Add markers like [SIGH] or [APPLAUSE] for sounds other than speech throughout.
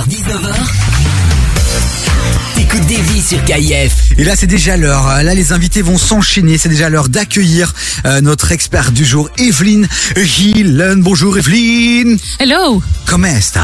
19h. T'écoutes des vies sur KIF. Et là, c'est déjà l'heure. Là, les invités vont s'enchaîner. C'est déjà l'heure d'accueillir euh, notre expert du jour, Evelyne Gillen. Bonjour, Evelyne. Hello. Comment est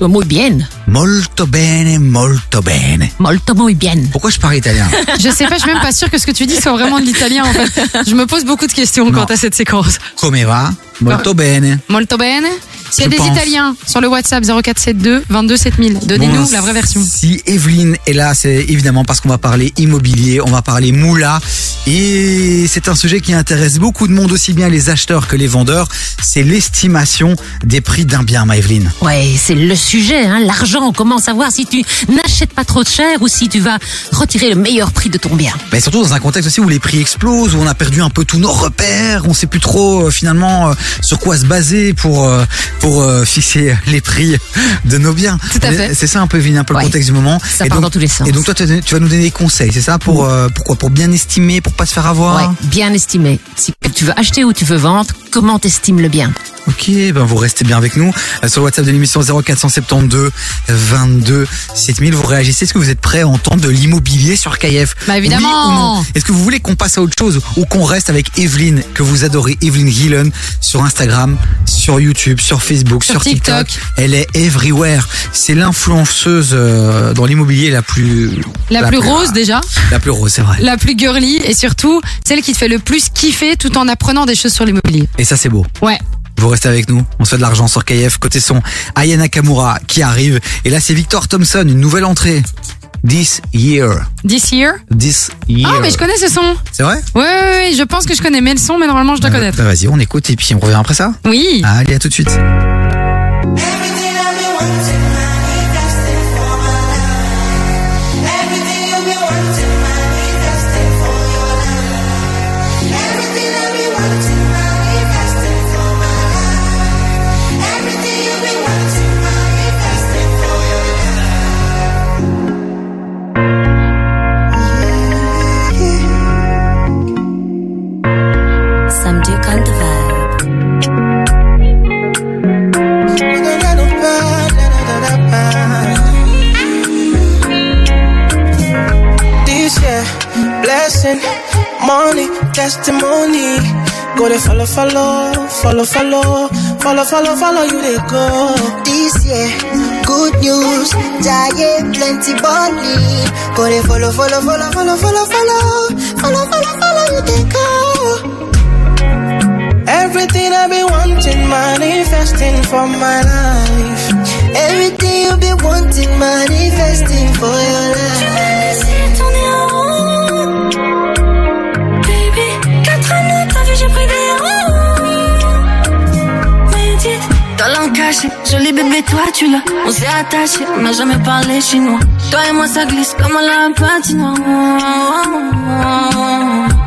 Muy bien. Molto bene, molto bene. Molto muy bien. Pourquoi je parle italien [LAUGHS] Je sais pas, je suis même pas sûre que ce que tu dis soit vraiment de l'italien en fait. Je me pose beaucoup de questions Non. quant à cette séquence. Come va? Molto bene. Molto bene. S'il y a Je des pense. Italiens sur le WhatsApp 0472 22 7000, donnez-nous Bon, la vraie version. Si Evelyne est là, c'est évidemment parce qu'on va parler immobilier, on va parler moula. Et c'est un sujet qui intéresse beaucoup de monde, aussi bien les acheteurs que les vendeurs. C'est l'estimation des prix d'un bien, ma Evelyne. Ouais, c'est le sujet, hein, l'argent. Comment savoir si tu n'achètes pas trop cher ou si tu vas retirer le meilleur prix de ton bien. Mais surtout dans un contexte aussi où les prix explosent, où on a perdu un peu tous nos repères, on sait plus trop euh, finalement euh, sur quoi se baser pour euh, pour fixer les prix de nos biens. Tout à fait. C'est ça un peu un peu le contexte du moment. Ça et part donc, dans tous les sens. Et donc toi tu vas nous donner des conseils, c'est ça pour pourquoi? Pour bien estimer, pour pas se faire avoir? Ouais, bien estimé. Si tu veux acheter ou tu veux vendre, comment t'estimes le bien? Ok, ben vous restez bien avec nous sur le WhatsApp de l'émission 0472 22 7000. Vous réagissez. Est-ce que vous êtes prêts à entendre de l'immobilier sur KF Bah, évidemment. Oui Est-ce que vous voulez qu'on passe à autre chose ou qu'on reste avec Evelyne que vous adorez, Evelyne Gillen sur Instagram, sur YouTube, sur Facebook, sur, Sur TikTok? TikTok. Elle est everywhere. C'est l'influenceuse euh, dans l'immobilier la plus La, plus rose déjà, la plus rose, c'est vrai. la plus girly et surtout celle qui te fait le plus kiffer tout en apprenant des choses sur l'immobilier. Et ça c'est beau. Ouais. Vous restez avec nous, on se fait de l'argent sur KF. Côté son, Aya Nakamura qui arrive. Et là, c'est Victor Thompson, une nouvelle entrée. This year. This year? This year. Ah mais je connais ce son. C'est vrai? Ouais, ouais, ouais, je pense que je connais mais le son mais normalement je dois Euh, connaître. bah, Vas-y, on écoute et puis on revient après ça. Oui. Allez, à tout de suite. Everything I've been wanting, money, testimony. Go to follow, follow, follow, follow, follow, follow, follow you they go. This year, good news, giant plenty money. Go they follow, follow, follow, follow, follow, follow, follow, follow, follow you they go. Everything I've been wanting, manifesting for my life. Everything you be wanting, manifesting for your life. Talent caché, joli bébé, toi tu l'as. On s'est attaché, on n'a jamais parlé chinois. Toi et moi, ça glisse comme la patinoire.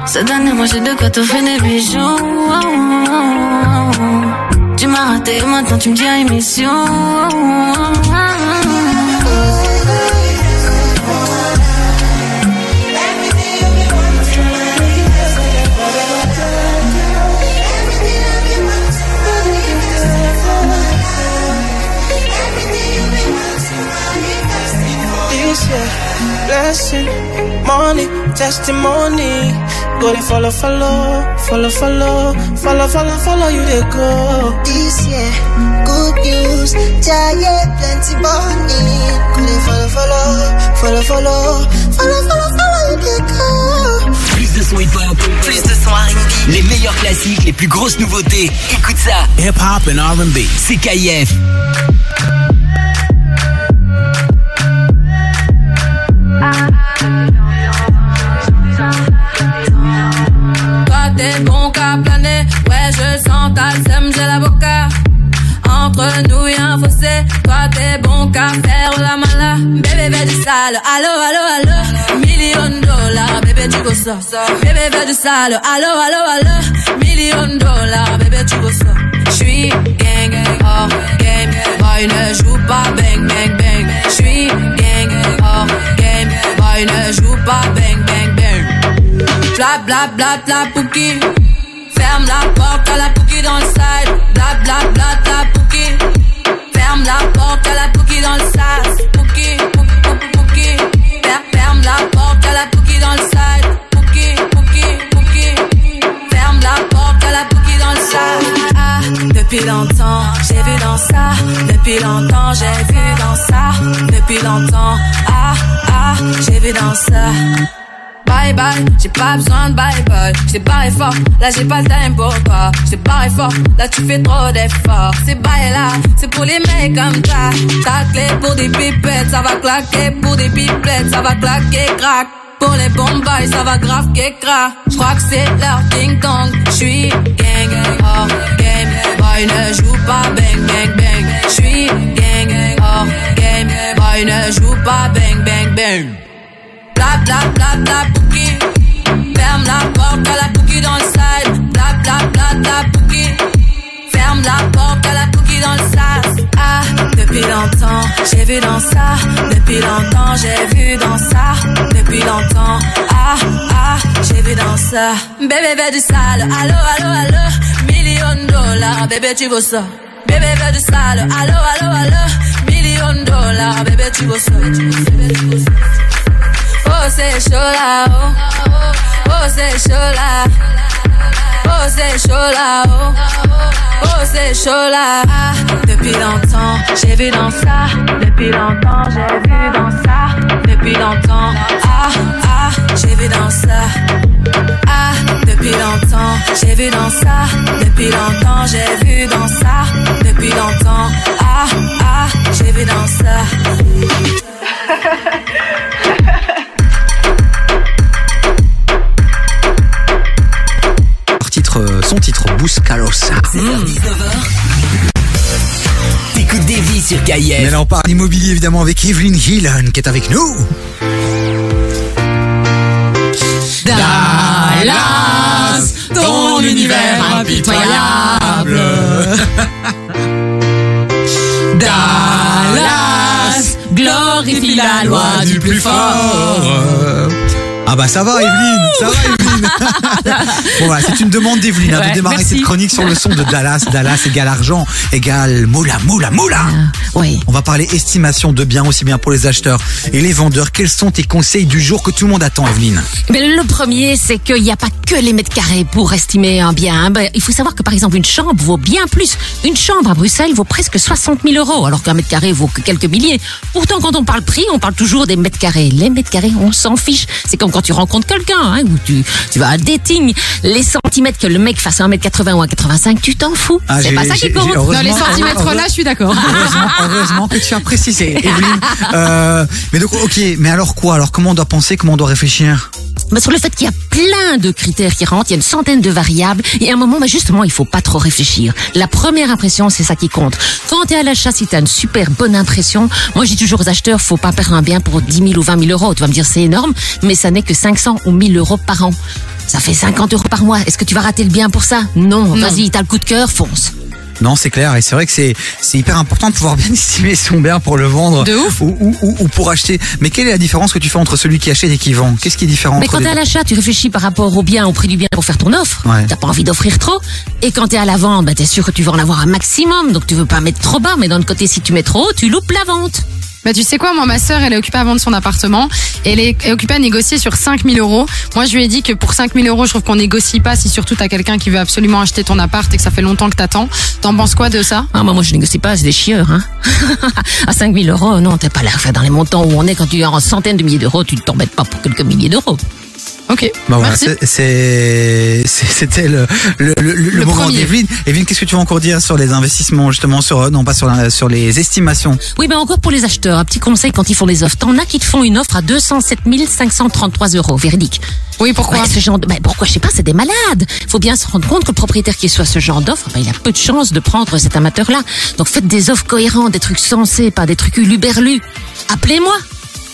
Cette année, moi j'ai de quoi t'offrir des bijoux. Tu m'as raté, maintenant tu me dis à émission. This year, blessing, money, testimony. Go to follow, follow, follow, follow, follow, follow, follow you they go. This year, good news, giant plenty money. Go they follow, follow, follow, follow, follow, follow, follow you they go. Plus de son hip-hop, plus de son R&B, les meilleurs classiques, les plus grosses nouveautés. Écoute ça. Hip-hop and R&B. C'est Entre nous y'a un fossé, toi t'es bon qu'à faire la mala. Bébé bébé du sale, allo allo allo. Million dollars, bébé tu go ça. Bébé bébé du sale, allo allo allo. Million dollars, bébé tu go ça. J'suis gang, hors game, boy ne joue pas bang bang bang. J'suis gang, hors game, boy ne joue pas bang bang bang. Bla bla bla bla pouki. Ferme la porte à la pouki dans le side. Bla bla bla bla pouki. Ferme la porte, y'a la bouki dans le sas. Bouki, bouki, bouki. Fer- Ferme la porte, y'a la bouki dans le sas. Bouki, bouki, bouki. Ferme la porte, y'a la bouki dans le. Ah, depuis longtemps, j'ai vu dans ça. Depuis longtemps, j'ai vu dans ça. Depuis longtemps, ah, ah, j'ai vu dans ça. Bye bye, j'ai pas besoin de bye bye. J't'ai barré fort, là j'ai pas le time pour toi. J't'ai barré fort, là tu fais trop d'efforts. C'est bye là, c'est pour les mecs comme ça. Ta clé pour des pipettes, ça va claquer. Pour des pipettes, ça va claquer, crack. Pour les bombes, ça va grave crack. J'crois que c'est leur ding dong. J'suis gang, hors game. Boy ne joue pas bang bang bang. J'suis gang, hors game. Boy ne joue pas bang bang bang. Bla bla bla bla bouki. Ferme la porte, à la bouki dans le side. Bla bla bla bla bouki. Ferme la porte, à la bouki dans le sas. Ah, depuis longtemps, j'ai vu dans ça. Depuis longtemps, j'ai vu dans ça. Depuis longtemps, ah, ah, j'ai vu dans ça. Bébé veut du sale, allo, allo, allo. Million dollars, bébé tu veux ça. Bébé veut du sale, allo, allo, allo. Million dollars, bébé tu veux ça. Bébé, tu veux ça. Chaud là, oh, c'est chaud là, oh. Depuis longtemps, j'ai vu dans ça, depuis longtemps, j'ai vu dans ça, depuis longtemps, ah ah, j'ai vu dans ça. Ah, depuis longtemps, j'ai vu dans ça, depuis longtemps, j'ai vu dans ça, depuis longtemps, ah ah, j'ai vu dans ça. [LAUGHS] titre, euh, son titre, Buscarosa. T'écoutes des vies sur Mais KIF. là, on parle immobilier évidemment avec Evelyn Hillen qui est avec nous. Dallas, ton univers impitoyable. [LAUGHS] Dallas, glorifie la loi du plus fort. Ah bah ça va Evelyne, ça va Evelyne. [LAUGHS] bon voilà, c'est une demande d'Evelyne hein, Ouais, de démarrer merci. cette chronique sur le son de Dallas. Dallas égale argent, égale moula, moula, moula. Oui. On va parler estimation de biens aussi bien pour les acheteurs et les vendeurs. Quels sont tes conseils du jour que tout le monde attend Evelyne? Mais le premier, c'est qu'il n'y a pas que les mètres carrés pour estimer un bien. Ben, il faut savoir que par exemple une chambre vaut bien plus. Une chambre à Bruxelles vaut presque 60 000 euros, alors qu'un mètre carré vaut que quelques milliers. Pourtant, quand on parle prix, on parle toujours des mètres carrés. Les mètres carrés, on s'en fiche. C'est comme quand tu rencontres quelqu'un, hein, ou tu, tu vas à un dating. Les centimètres que le mec fasse à 1m80 ou à 85, tu t'en fous. Ah, c'est pas ça qui compte. Dans les centimètres là, je suis d'accord. Heureusement, heureusement que tu as précisé, Evelyne. Euh, mais donc, ok, mais alors quoi? Alors comment on doit penser? Comment on doit réfléchir? Bah, sur le fait qu'il y a plein de critères qui rentrent, il y a une centaine de variables, et à un moment, bah, justement, il faut pas trop réfléchir. La première impression, c'est ça qui compte. Quand tu es à l'achat, si tu as une super bonne impression, moi, je dis toujours aux acheteurs, faut pas perdre un bien pour 10 000 ou 20 000 euros. Tu vas me dire, c'est énorme, mais ça n'est que 500 ou 1000 euros par an. Ça fait 50 euros par mois. Est-ce que tu vas rater le bien pour ça? Non. Vas-y, t'as le coup de cœur, fonce. Non, c'est clair, et c'est vrai que c'est c'est hyper important de pouvoir [LAUGHS] bien estimer son bien pour le vendre. De ouf. Ou, ou, ou- ou pour acheter. Mais quelle est la différence que tu fais entre celui qui achète et qui vend? Qu'est-ce qui est différent Mais quand t'es à l'achat, tu réfléchis par rapport au bien, au prix du bien pour faire ton offre. Ouais. T'as pas envie d'offrir trop. Et quand t'es à la vente, bah, t'es sûr que tu vas en avoir un maximum. Donc tu veux pas mettre trop bas. Mais d'un côté, si tu mets trop haut, tu loupes la vente. Bah tu sais quoi, moi ma sœur elle est occupée à vendre son appartement, elle est occupée à négocier sur 5000 euros. Moi je lui ai dit que pour 5000 euros je trouve qu'on négocie pas si surtout t'as quelqu'un qui veut absolument acheter ton appart et que ça fait longtemps que t'attends. T'en penses quoi de ça? Ah, moi, moi, je négocie pas, c'est des chieurs, hein. [LAUGHS] à 5000 euros, non, t'es pas là. Enfin, dans les montants où on est, quand tu es en centaines de milliers d'euros, tu ne t'embêtes pas pour quelques milliers d'euros. Ok, Bah voilà, merci. c'est- c'était le, le, le, le moment d'Evelyne. Evelyne, qu'est-ce que tu vas encore dire sur les investissements, justement, sur, non pas sur, la- sur les estimations? Oui, ben encore pour les acheteurs, un petit conseil quand ils font des offres. T'en as qui te font une offre à 207 533 euros, véridique. Oui, pourquoi? Ce genre de, ben, pourquoi je sais pas, c'est des malades. Faut bien se rendre compte que le propriétaire qui soit ce genre d'offre, ben, il a peu de chances de prendre cet amateur-là. Donc faites des offres cohérentes, des trucs sensés, pas des trucs uluberlus. Appelez-moi.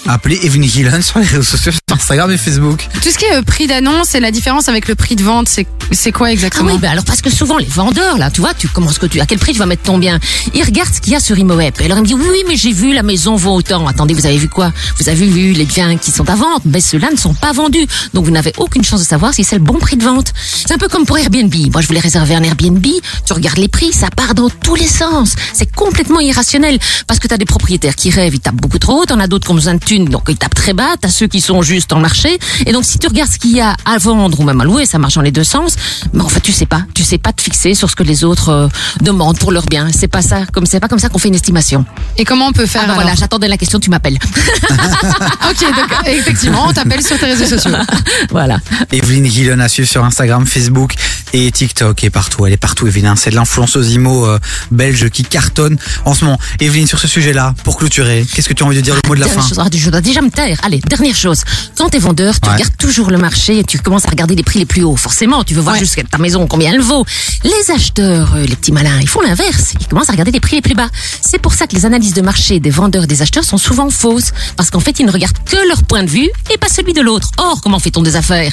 Appelez Evelyn Gillan sur les réseaux sociaux, sur Instagram et Facebook. Tout ce qui est euh, prix d'annonce et la différence avec le prix de vente, c'est c'est quoi Ah exactement oui, bah alors parce que souvent les vendeurs là, tu vois, tu commences que tu à quel prix tu vas mettre ton bien? Ils regardent ce qu'il y a sur ImoWeb. Et alors ils me disent oui, oui, mais j'ai vu la maison vaut autant. Attendez, vous avez vu quoi? Vous avez vu les biens qui sont à vente, mais ceux-là ne sont pas vendus. Donc vous n'avez aucune chance de savoir si c'est le bon prix de vente. C'est un peu comme pour Airbnb. Moi, je voulais réserver un Airbnb, tu regardes les prix, ça part dans tous les sens. C'est complètement irrationnel parce que tu as des propriétaires qui rêvent, ils tapent beaucoup trop haut, t'en as d'autres qui ont besoin de donc ils tapent très bas, t'as ceux qui sont juste en marché. Et donc si tu regardes ce qu'il y a à vendre ou même à louer, ça marche dans les deux sens. Mais en fait, tu sais pas, tu sais pas te fixer sur ce que les autres euh, demandent pour leur bien. C'est pas ça, comme c'est pas comme ça qu'on fait une estimation. Et comment on peut faire Ah bah voilà, j'attendais la question, tu m'appelles. [LAUGHS] Ok, donc effectivement, on t'appelle sur tes réseaux sociaux. [LAUGHS] voilà. Evelyne Gillen à suivre sur Instagram, Facebook et TikTok et partout. Elle est partout, Evelyne. hein. C'est de l'influenceuse IMO euh, belge qui cartonne en ce moment. Evelyne, sur ce sujet-là, pour clôturer, qu'est-ce que tu as envie de dire le mot de la Dernière fin chose, ah, je dois déjà me taire. Allez, dernière chose. Quand t'es vendeur, tu Ouais. regardes toujours le marché et tu commences à regarder les prix les plus hauts. Forcément, tu veux voir Ouais. jusqu'à ta maison combien elle vaut. Les acheteurs, euh, les petits malins, ils font l'inverse. Ils commencent à regarder les prix les plus bas. C'est pour ça que les analyses de marché des vendeurs et des acheteurs sont souvent fausses. Parce qu'en fait, ils ne regardent que leur point de vue et pas celui de l'autre. Or, comment fait-on des affaires?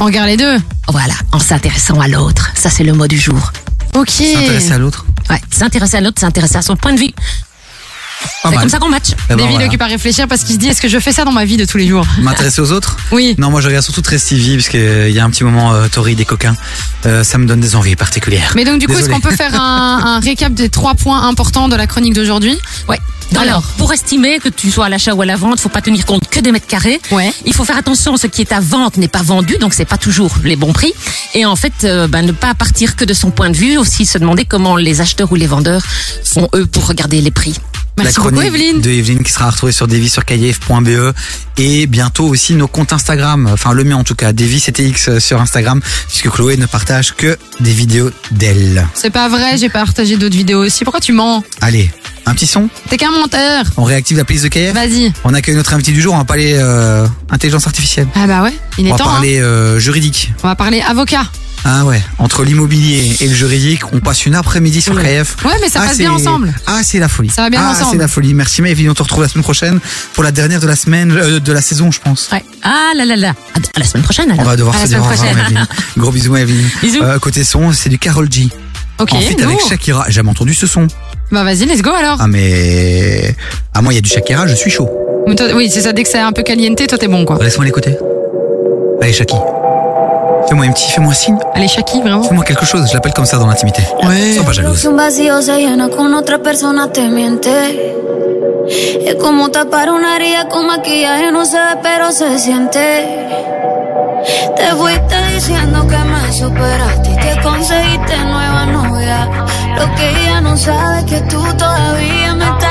On regarde les deux. Voilà, en s'intéressant à l'autre. Ça, c'est le mot du jour. Ok. S'intéresser à l'autre Ouais, s'intéresser à l'autre, s'intéresser à son point de vue. C'est comme ça qu'on match. Eh ben, David voilà. occupe à réfléchir parce qu'il se dit est-ce que je fais ça dans ma vie de tous les jours? M'intéresser aux autres? Oui. Non, moi je regarde surtout très Stevie parce qu'il y a un petit moment euh, Tori des coquins. Euh, ça me donne des envies particulières. Mais donc du coup, est-ce qu'on peut faire un, un récap des trois points importants de la chronique d'aujourd'hui? Ouais. Alors, pour estimer que tu sois à l'achat ou à la vente, faut pas tenir compte que des mètres carrés. Ouais. Il faut faire attention, ce qui est à vente n'est pas vendu, donc c'est pas toujours les bons prix. Et en fait, euh, ben, ne pas partir que de son point de vue, aussi se demander comment les acheteurs ou les vendeurs font eux pour regarder les prix. Merci la beaucoup Evelyne. de Evelyne qui sera retrouvée sur Davy sur kf.be et bientôt aussi nos comptes Instagram, enfin le mien en tout cas, Davy CTX euh, sur Instagram puisque Chloé ne partage que des vidéos d'elle. C'est pas vrai, j'ai partagé d'autres vidéos aussi. Pourquoi tu mens? Allez, un petit son, T'es qu'un menteur. on réactive la playlist de KF. Vas-y. On accueille notre invité du jour, on va parler euh, intelligence artificielle. Ah bah ouais, il est On va temps. hein. parler euh, juridique. On va parler avocat. Ah ouais, entre l'immobilier et le juridique, on passe une après-midi sur KF. Ouais, mais ça Ah, passe bien ensemble. Ah, c'est la folie. Ça va bien ah, ensemble. c'est la folie. Merci, Evelyne, on te retrouve la semaine prochaine pour la dernière de la semaine, euh, de la saison, je pense. Ouais. Ah là là là. À la semaine prochaine alors. On va devoir À se dire au revoir. Gros bisous, Evelyne. Bisous. Euh, côté son, c'est du Carol G. Ok, en feat nous. avec Shakira. J'ai jamais entendu ce son. Bah vas-y, let's go alors. Ah, mais. Ah, moi, il y a du Shakira, je suis chaud. Mais toi- Oui, c'est ça, dès que c'est un peu caliente, toi t'es bon quoi. Laisse-moi l'écouter. Allez, Shaki. Fais-moi un petit, fais-moi un signe. Allez, Shaki, vraiment. Fais-moi quelque chose. Je l'appelle comme ça dans l'intimité. Ouais. Sois pas jalouse. Si un vacío se llena con otra persona te miente. Es como tapar una herida con maquillaje, no se ve pero se siente. Te fuiste diciendo que me superaste y que conseguiste nueva novia. Lo que ella no sabe es que tú todavía me estás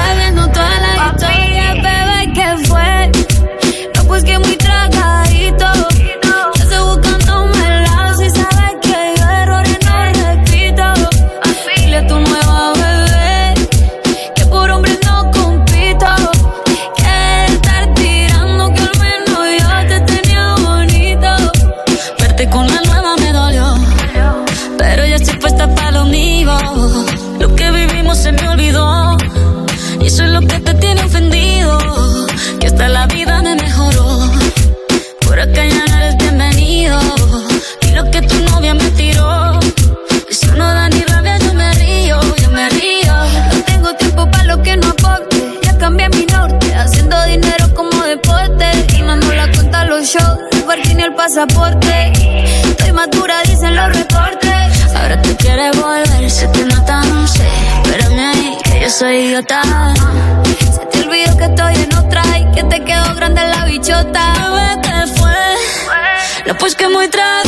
que muy tragadito.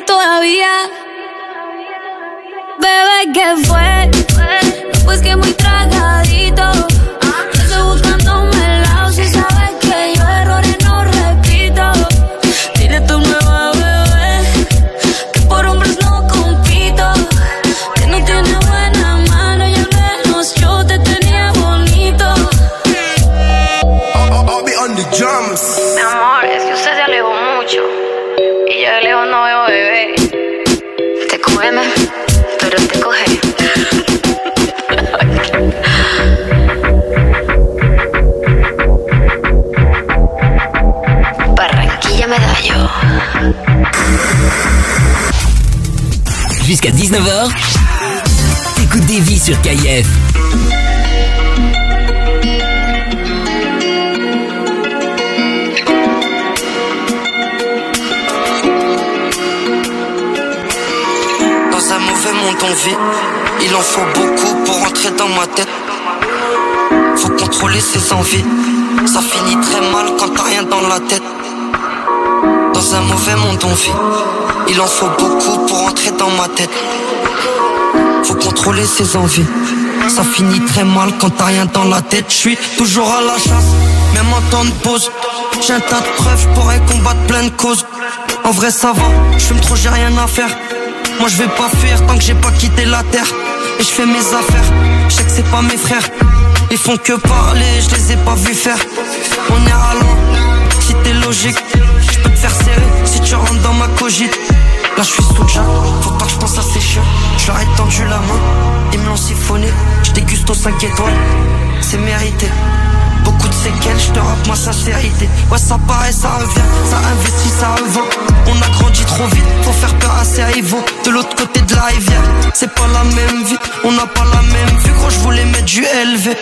Que me 19h, t'écoutes des vies sur KIF. Dans un mauvais monde on vit, il en faut beaucoup pour entrer dans ma tête. Faut contrôler ses envies, ça finit très mal quand t'as rien dans la tête. Dans un mauvais monde on vit, il en faut beaucoup pour entrer dans ma tête. Contrôler ses envies, ça finit très mal quand t'as rien dans la tête. Je suis toujours à la chasse, même en temps de pause. J'ai un tas de preuves, pourrais combattre plein de causes. En vrai ça va, je fume trop, j'ai rien à faire. Moi je vais pas fuir tant que j'ai pas quitté la terre Et je fais mes affaires, je sais que c'est pas mes frères Ils font que parler, je les ai pas vus faire On ira loin, si t'es logique Je peux te faire serrer si tu rentres dans ma cogite Là je suis sous Jack, faut pas que je pense à ces chiens. Je leur ai tendu la main, ils me l'ont siphonné. Je déguste aux 5 étoiles, c'est mérité. Beaucoup de séquelles, je te rappe ma sincérité. Ouais ça paraît, ça revient, ça investit, ça revend. On a grandi trop vite, faut faire peur à ses rivaux. De l'autre côté de la rivière, c'est pas la même vie. On n'a pas la même vue, gros je voulais mettre du LV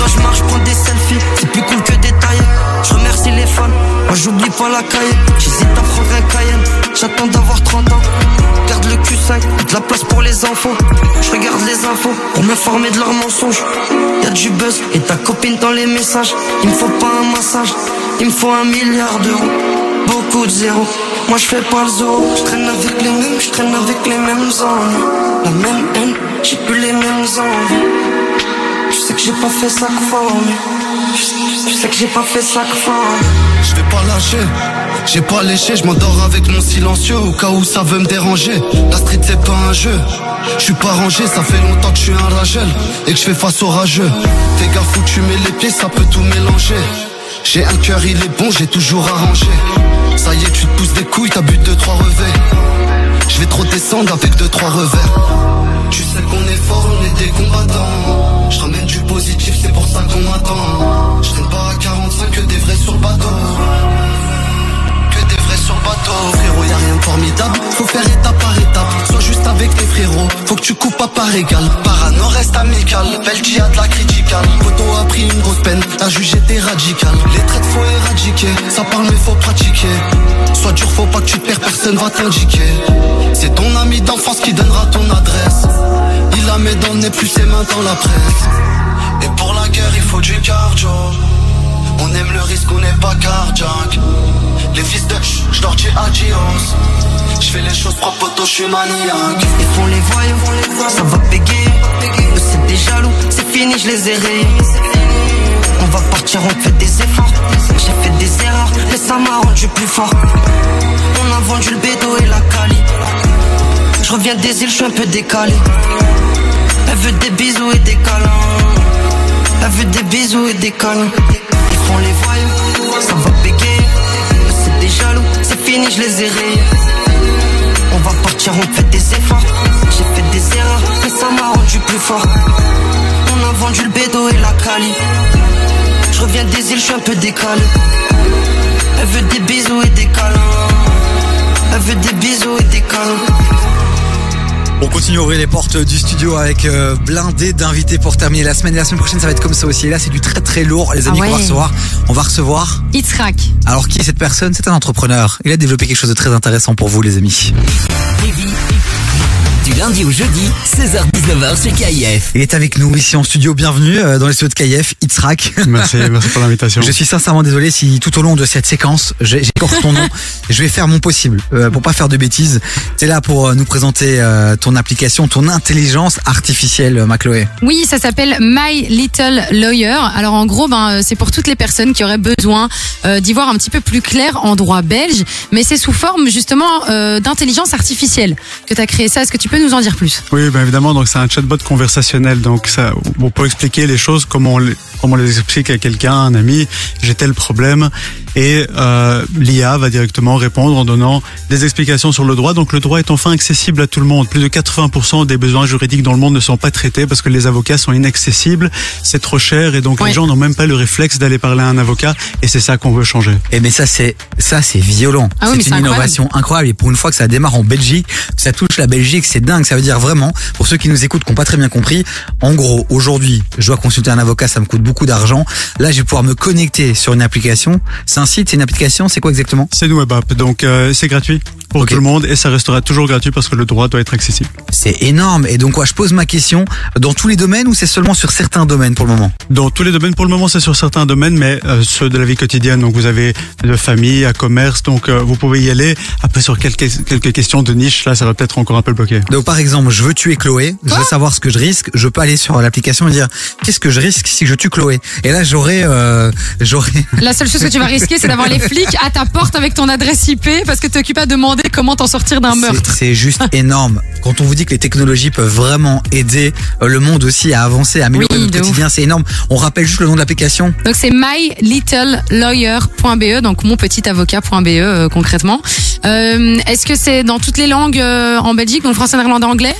Maintenant je marche, prends des selfies. C'est plus cool que des tailles. Je remercie les fans, moi j'oublie pas la caille J'hésite à prendre un Cayenne. J'attends d'avoir 30 ans. Garde le Q5, de la place pour les enfants. Je regarde les infos pour m'informer de leurs mensonges. Y'a du buzz et ta copine dans les messages. Il me faut pas un massage, il me faut un milliard d'euros Beaucoup de zéros, moi je fais pas le zoo. Je traîne avec les mêmes, je traîne avec les mêmes ennuis La même haine, j'ai plus les mêmes envies j'ai pas fait ça que fort, mais Je sais que j'ai pas fait ça que fort Je vais pas lâcher, j'ai pas léché, je m'endors avec mon silencieux au cas où ça veut me déranger. La street c'est pas un jeu, je suis pas rangé, ça fait longtemps que je suis un ragel et que je fais face au rageux. Fais gaffe où tu mets les pieds, ça peut tout mélanger. J'ai un cœur, il est bon, j'ai toujours arrangé. Ça y est, tu te pousses des couilles, t'as bu deux, trois revers. Je vais trop descendre avec deux, trois revers. Tu sais qu'on est fort, on est des combattants. Je ramène du positif, c'est pour ça qu'on m'attend. Je traîne pas à 45 que des vrais sur bateau. Sur le bateau. Rien de formidable. Faut faire étape par étape. Sois juste avec tes frérots. Faut que tu coupes à part égale. Parano reste amical. Belle de la criticale. Poto a pris une grosse peine. La juge était radicale. Les traites faut éradiquer. Ça parle mais faut pratiquer. Sois dur, faut pas que tu te perds, personne va t'indiquer. C'est ton ami d'enfance qui donnera ton adresse. Il la met dans le plus ses mains dans la presse. Et pour la guerre, il faut du cardio. On aime le risque, on n'est pas cardiaque. Les fils de ch, je leur dis adios. Je fais les choses propres, poto, je suis maniaque. Ils font les voyous, ça va bégayer. Eux c'est des jaloux, c'est fini, je les ai rayés. On va partir, on fait des efforts. J'ai fait des erreurs, mais ça m'a rendu plus fort. On a vendu le bédo et la cali. Je reviens des îles, je suis un peu décalé. Elle veut des bisous et des câlins. Elle veut des bisous et des câlins. Font les voyous, ça va bégayer. C'est des jaloux, c'est fini, je les ai rayés. On va partir, on fait des efforts. J'ai fait des erreurs, mais ça m'a rendu plus fort. On a vendu le bédo et la cali. Je reviens des îles, je suis un peu décalé. Elle veut des bisous et des câlins. Elle veut des bisous et des câlins. On continue à ouvrir les portes du studio avec euh, blindé d'invités pour terminer la semaine. Et la semaine prochaine, ça va être comme ça aussi. Et là, c'est du très très lourd, les amis, Ah qu'on va ouais. recevoir. On va recevoir. Itzrak. Alors, qui est cette personne? C'est un entrepreneur. Il a développé quelque chose de très intéressant pour vous, les amis. Lundi au jeudi, 16h-19h sur KIF. Il est avec nous ici en studio. Bienvenue euh, dans les studios de KF, Itzrak. Merci, merci pour l'invitation. [LAUGHS] Je suis sincèrement désolé si tout au long de cette séquence, j'écorche ton nom. [LAUGHS] Je vais faire mon possible euh, pour pas faire de bêtises. Tu es là pour euh, nous présenter ton application, ton intelligence artificielle, Macloé. Oui, ça s'appelle My Little Lawyer. Alors en gros, ben, c'est pour toutes les personnes qui auraient besoin d'y voir un petit peu plus clair en droit belge, mais c'est sous forme justement d'intelligence artificielle que tu as créé ça. Est-ce que tu peux nous en dire plus Oui, ben évidemment, donc c'est un chatbot conversationnel, donc ça, on peut expliquer les choses comme on les, comme on les explique à quelqu'un, un ami. J'ai tel problème, et euh, l'IA va directement répondre en donnant des explications sur le droit. Donc le droit est enfin accessible à tout le monde. Plus de 80% des besoins juridiques dans le monde ne sont pas traités parce que les avocats sont inaccessibles, c'est trop cher, et donc Oui. les gens n'ont même pas le réflexe d'aller parler à un avocat, et c'est ça qu'on veut changer. Et mais ça c'est ça c'est violent. Ah oui, c'est une incroyable. innovation incroyable et pour une fois que ça démarre en Belgique, que ça touche la Belgique, c'est dingue. Ça veut dire vraiment pour ceux qui nous écoutent, qui n'ont pas très bien compris. En gros, aujourd'hui, je dois consulter un avocat, ça me coûte beaucoup d'argent. Là, je vais pouvoir me connecter sur une application. C'est un site, c'est une application, c'est quoi exactement? C'est une web app, donc euh, c'est gratuit pour tout le monde, et ça restera toujours gratuit parce que le droit doit être accessible. C'est énorme. Et donc, quoi, je pose ma question dans tous les domaines ou c'est seulement sur certains domaines pour le moment? Dans tous les domaines, pour le moment, c'est sur certains domaines, mais euh, ceux de la vie quotidienne. Donc, vous avez de famille à commerce, donc euh, vous pouvez y aller. Après, sur quelques, quelques questions de niche, là, ça va peut-être encore un peu bloquer. Donc, par exemple, je veux tuer Chloé, je veux savoir ce que je risque. Je peux aller sur l'application et dire qu'est-ce que je risque si je tue Chloé? Et là, j'aurais, euh, j'aurais. La seule chose que tu vas risquer, c'est d'avoir les [LAUGHS] flics à ta porte avec ton adresse IP parce que tu occupes à demander comment t'en sortir d'un meurtre. C'est juste [LAUGHS] énorme. Quand on vous dit que les technologies peuvent vraiment aider euh, le monde aussi à avancer, à améliorer Oui, notre quotidien, c'est énorme. On rappelle juste le nom de l'application. Donc c'est mylittlelawyer.be, donc monpetitavocat.be euh, concrètement. Euh, Est-ce que c'est dans toutes les langues euh, en Belgique, donc français, néerlandais, anglais?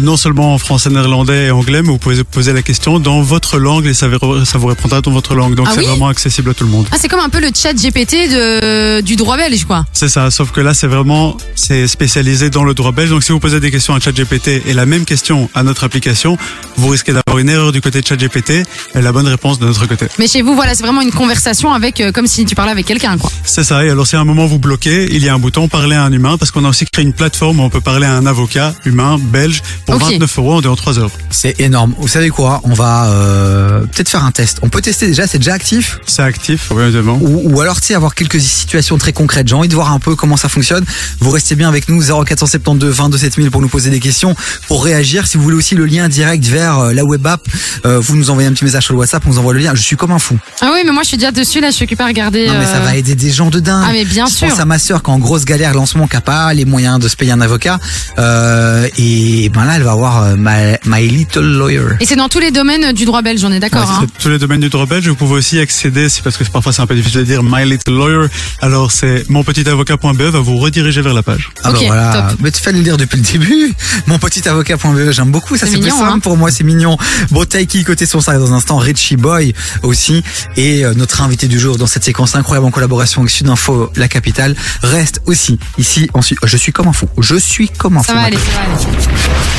Non seulement en français, néerlandais et anglais, mais vous pouvez poser la question dans votre langue et ça, vous répondra dans votre langue. Donc, Ah c'est oui vraiment accessible à tout le monde. Ah, c'est comme un peu le chat GPT de, du droit belge, quoi. C'est ça, sauf que là, c'est vraiment c'est spécialisé dans le droit belge. Donc, si vous posez des questions à ChatGPT et la même question à notre application, vous risquez d'avoir une erreur du côté de ChatGPT et la bonne réponse de notre côté. Mais chez vous, voilà, c'est vraiment une conversation avec, euh, comme si tu parlais avec quelqu'un, quoi. C'est ça. Et alors, si à un moment vous bloquez, il y a un bouton parler à un humain parce qu'on a aussi créé une plateforme où on peut parler à un avocat humain belge pour Ok. 29 euros en 2 en 3 heures. C'est énorme. Vous savez quoi? On va euh, peut-être faire un test. On peut tester déjà. C'est déjà actif? C'est actif, oui, évidemment. Ou, ou alors, tu sais, avoir quelques situations très concrètes. J'ai envie de voir un peu comment ça fonctionne. Vous restez bien avec nous, 0472 22 7000 pour nous poser des questions, pour réagir. Si vous voulez aussi le lien direct vers euh, la web app, euh, vous nous envoyez un petit message sur le WhatsApp, on vous envoie le lien. Je suis comme un fou. Ah oui, mais moi, je suis déjà dessus, là, je suis occupée à regarder. Non mais ça euh, va aider des gens de dingue. Ah, mais bien je sûr. pense à ma sœur qui est en grosse galère lancement, qui a pas les moyens de se payer un avocat. Euh, et ben là, elle va avoir euh, my, my little lawyer. Et c'est dans tous les domaines du droit belge, on est d'accord. Ouais, hein. c'est tous les domaines du droit belge, vous pouvez aussi accéder, c'est parce que parfois c'est un peu difficile de dire My Little Lawyer, alors c'est monpetitavocat.be va vous rediriger vers la page. Ah Ok, bah voilà. top. Mais tu fais le lire depuis le début. [LAUGHS] Mon petit avocat.be, j'aime beaucoup. Ça C'est plus mignon, simple hein. pour moi, c'est mignon. Bon, Taiki côté son ça dans un instant, Richie Boy aussi. Et euh, notre invité du jour dans cette séquence incroyable en collaboration avec Sudinfo, la capitale, reste aussi ici. Ensuite, je suis comme un fou. Je suis comme un Ça fou. va aller, ça va aller.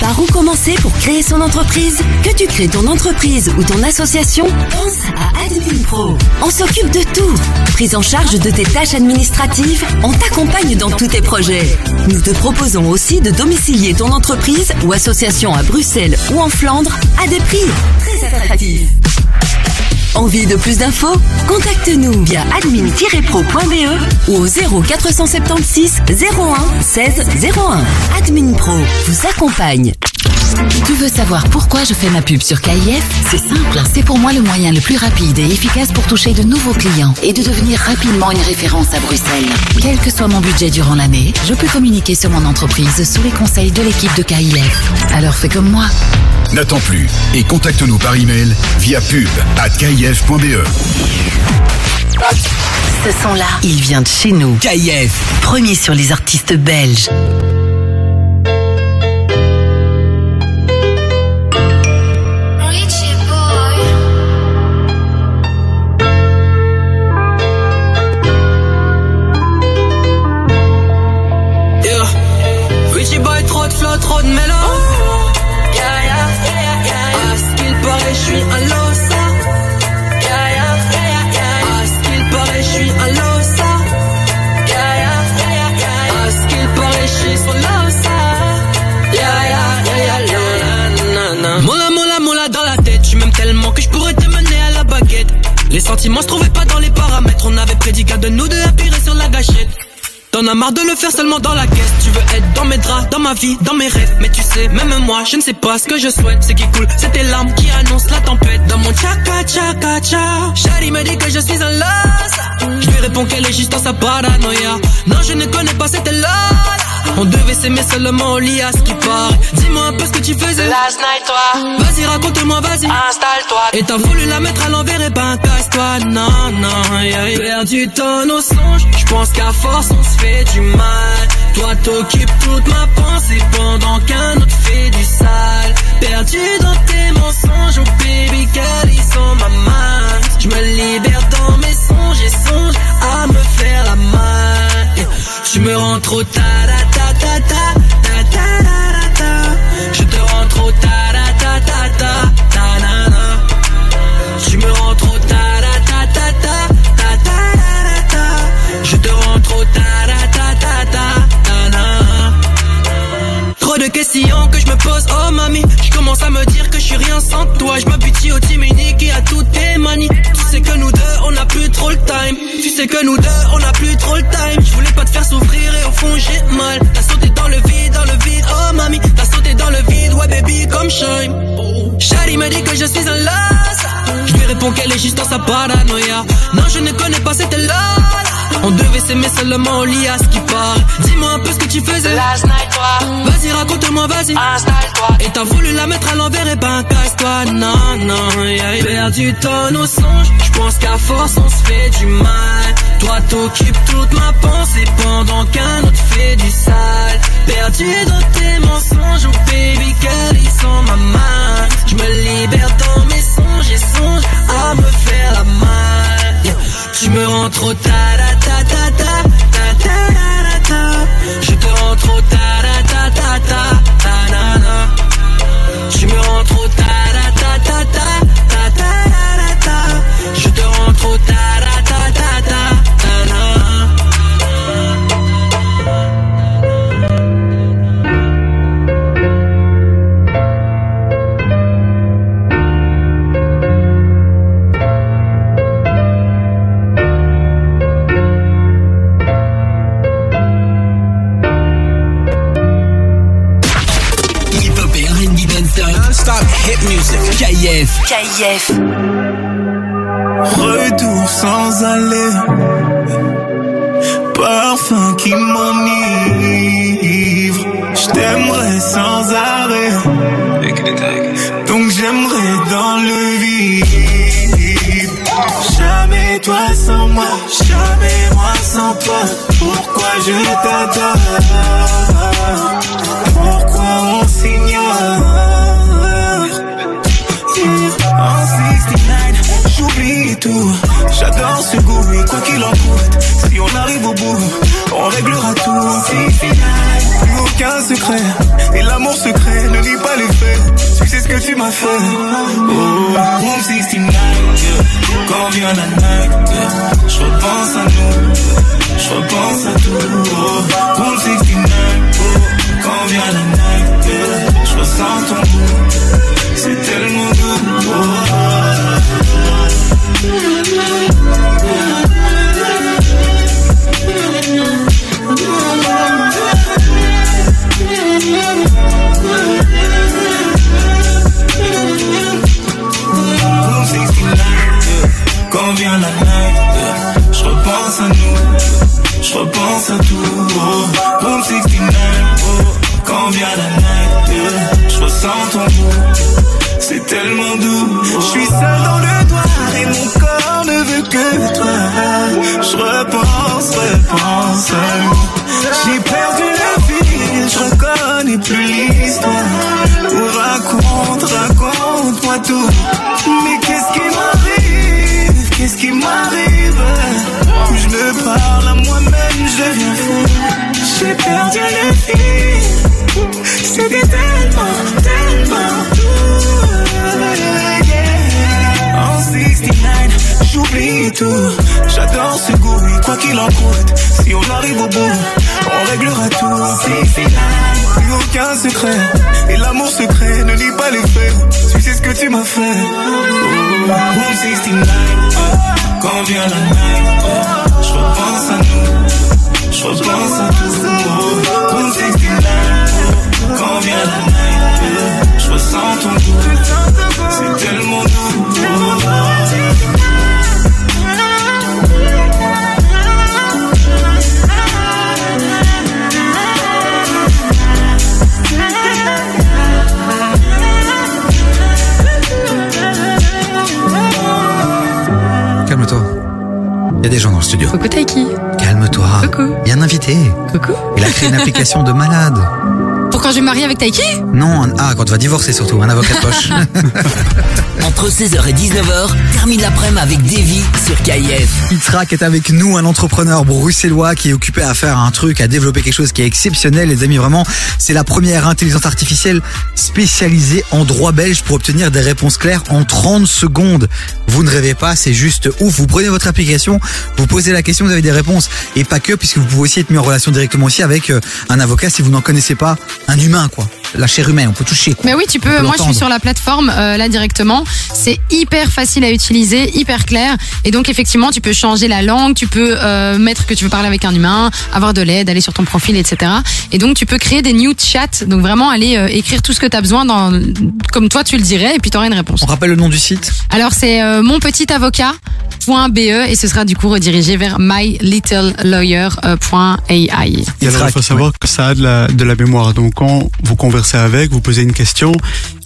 Par où commencer pour créer son entreprise Que tu crées ton entreprise ou ton association Pense à Admin Pro. On s'occupe de tout. Prise en charge de tes tâches administratives, on t'accompagne dans tous tes projets. Nous te proposons aussi de domicilier ton entreprise ou association à Bruxelles ou en Flandre à des prix très attractifs. Envie de plus d'infos? Contacte-nous via admin-pro.be ou au 0476 01 16 01. Admin Pro vous accompagne. Tu veux savoir pourquoi je fais ma pub sur KIF C'est simple, c'est pour moi le moyen le plus rapide et efficace pour toucher de nouveaux clients et de devenir rapidement une référence à Bruxelles. Quel que soit mon budget durant l'année, je peux communiquer sur mon entreprise sous les conseils de l'équipe de KIF. Alors fais comme moi. N'attends plus et contacte-nous par email via pub at kif.be. Ce son-là, il vient de chez nous. KIF. Premier sur les artistes belges. Les sentiments se trouvaient pas dans les paramètres. On avait prédit qu'à de nous deux appuyer sur la gâchette. T'en as marre de le faire seulement dans la caisse. Tu veux être dans mes draps, dans ma vie, dans mes rêves. Mais tu sais, même moi, je ne sais pas ce que je souhaite. Ce qui coule, c'est tes larmes qui annoncent la tempête. Dans mon tchaka tchaka tcha Shari me dit que je suis un lost Je lui réponds qu'elle est juste dans sa paranoïa. Non, je ne connais pas cette là On devait s'aimer seulement au lit à ce qui paraît. Dis-moi un peu ce que tu faisais. Last night, toi. Vas-y, raconte-moi, vas-y. Installe-toi. Et t'as voulu la mettre à l'envers et ben casse-toi. Non, non, yeah. Perdu dans nos songes Je pense qu'à force on se fait du mal. Toi t'occupes toute ma pensée Pendant qu'un autre fait du sale. Perdu dans tes mensonges Oh baby girl ils sont ma main. Je me libère dans mes songes Et songe à me faire la main. Tu me rends trop ta Tu me rends trop ta ta ta ta ta ta ta Je te rends trop ta ta ta ta ta Trop de questions que je me pose, oh mamie. Je commence à me dire que je suis rien sans toi. Je m'abutis au timinique et à toutes tes manies. Tu sais que nous deux on a plus trop le time. Tu sais que nous deux on a plus trop le time. Je voulais pas te faire souffrir et au fond j'ai mal. T'as sauté dans le vide, dans le vide, oh mamie. T'as sauté dans le vide, ouais baby comme shine. Shari me dit que je suis un las Réponds qu'elle est juste dans sa paranoïa. Non je ne connais pas cette là On devait s'aimer seulement au lit à ce qui paraît Dis-moi un peu ce que tu faisais. Vas-y raconte-moi vas-y. Installe-toi. Et t'as voulu la mettre à l'envers et ben casse-toi. Non non yeah. Perdu dans nos songes Je pense qu'à force on se fait du mal Toi t'occupes toute ma pensée Pendant qu'un autre fait du sale. Perdu dans tes mensonges Oh baby girl ils sont ma main. Je me libère dans mes songes Et songe à me faire la Yeah. Tu me rends trop ta ta ta ta ta ta ta ta Je te rends trop ta ta ta ta ta ta na na Tu me rends trop ta ta ta ta ta KF. KF. Retour sans aller. Parfum qui m'enivre. Je t'aimerais sans arrêt. Donc j'aimerais dans le vide. Jamais toi sans moi, jamais moi sans toi. Pourquoi je t'adore? J'adore ce goût, et quoi qu'il en coûte. Si on arrive au bout, on réglera tout. En 69, plus aucun secret. Et l'amour secret, ne dis pas les faits. Tu sais ce que tu m'as fait. Oh, Room 69, yeah. quand vient la night, je repense à nous. Je repense à tout. Oh, Room 69, oh, quand vient la night, je ressens ton goût. C'est tellement doux. Oh. Room 69, yeah. Quand vient la night, je repense à nous, je repense à tout. Oh. Room 69, oh. quand vient la je ressens ton goût, c'est tellement doux. Je suis seul dans le noir et mon J'adore ce goût, quoi qu'il en coûte. Si on arrive au bout, on réglera tout. 69, plus aucun secret. Et l'amour secret, ne lis pas les faits. Tu sais ce que tu m'as fait. Room 69, quand vient la night, je repense à nous. Je repense à tout. Room 69, oh, quand vient la night, je ressens ton goût. C'est tellement doux. Des gens dans le studio. Coucou Taiki. Calme-toi. Coucou. Il y a un invité. Coucou. Il a créé une application de malade. Pour quand je vais me marier avec Taiki? Non, un- ah, quand tu vas divorcer surtout, un avocat de poche. [LAUGHS] Entre 16h et 19h, termine l'après-midi avec Davy sur KIF. Itzrak est avec nous, un entrepreneur bruxellois qui est occupé à faire un truc, à développer quelque chose qui est exceptionnel. Les amis, vraiment, c'est la première intelligence artificielle spécialisée en droit belge pour obtenir des réponses claires en 30 secondes. Vous ne rêvez pas, c'est juste ouf. Vous prenez votre application, vous posez la question, vous avez des réponses. Et pas que, puisque vous pouvez aussi être mis en relation directement aussi avec euh, un avocat si vous n'en connaissez pas, un humain, quoi. La chair humaine, on peut toucher. quoi. Mais oui, tu peux. peut Moi, je suis sur la plateforme euh, là directement. C'est hyper facile à utiliser, hyper clair. Et donc, effectivement, tu peux changer la langue, tu peux euh, mettre que tu veux parler avec un humain, avoir de l'aide, aller sur ton profil, etc. Et donc, tu peux créer des new chats. Donc, vraiment aller euh, écrire tout ce que tu as besoin dans, comme toi tu le dirais, et puis tu auras une réponse. On rappelle le nom du site? Alors, c'est euh, monpetitavocat.be et ce sera du coup redirigé vers mylittlelawyer.ai. Et alors, il faut savoir que ça a de la, de la mémoire. Donc, quand vous conversez avec, vous posez une question,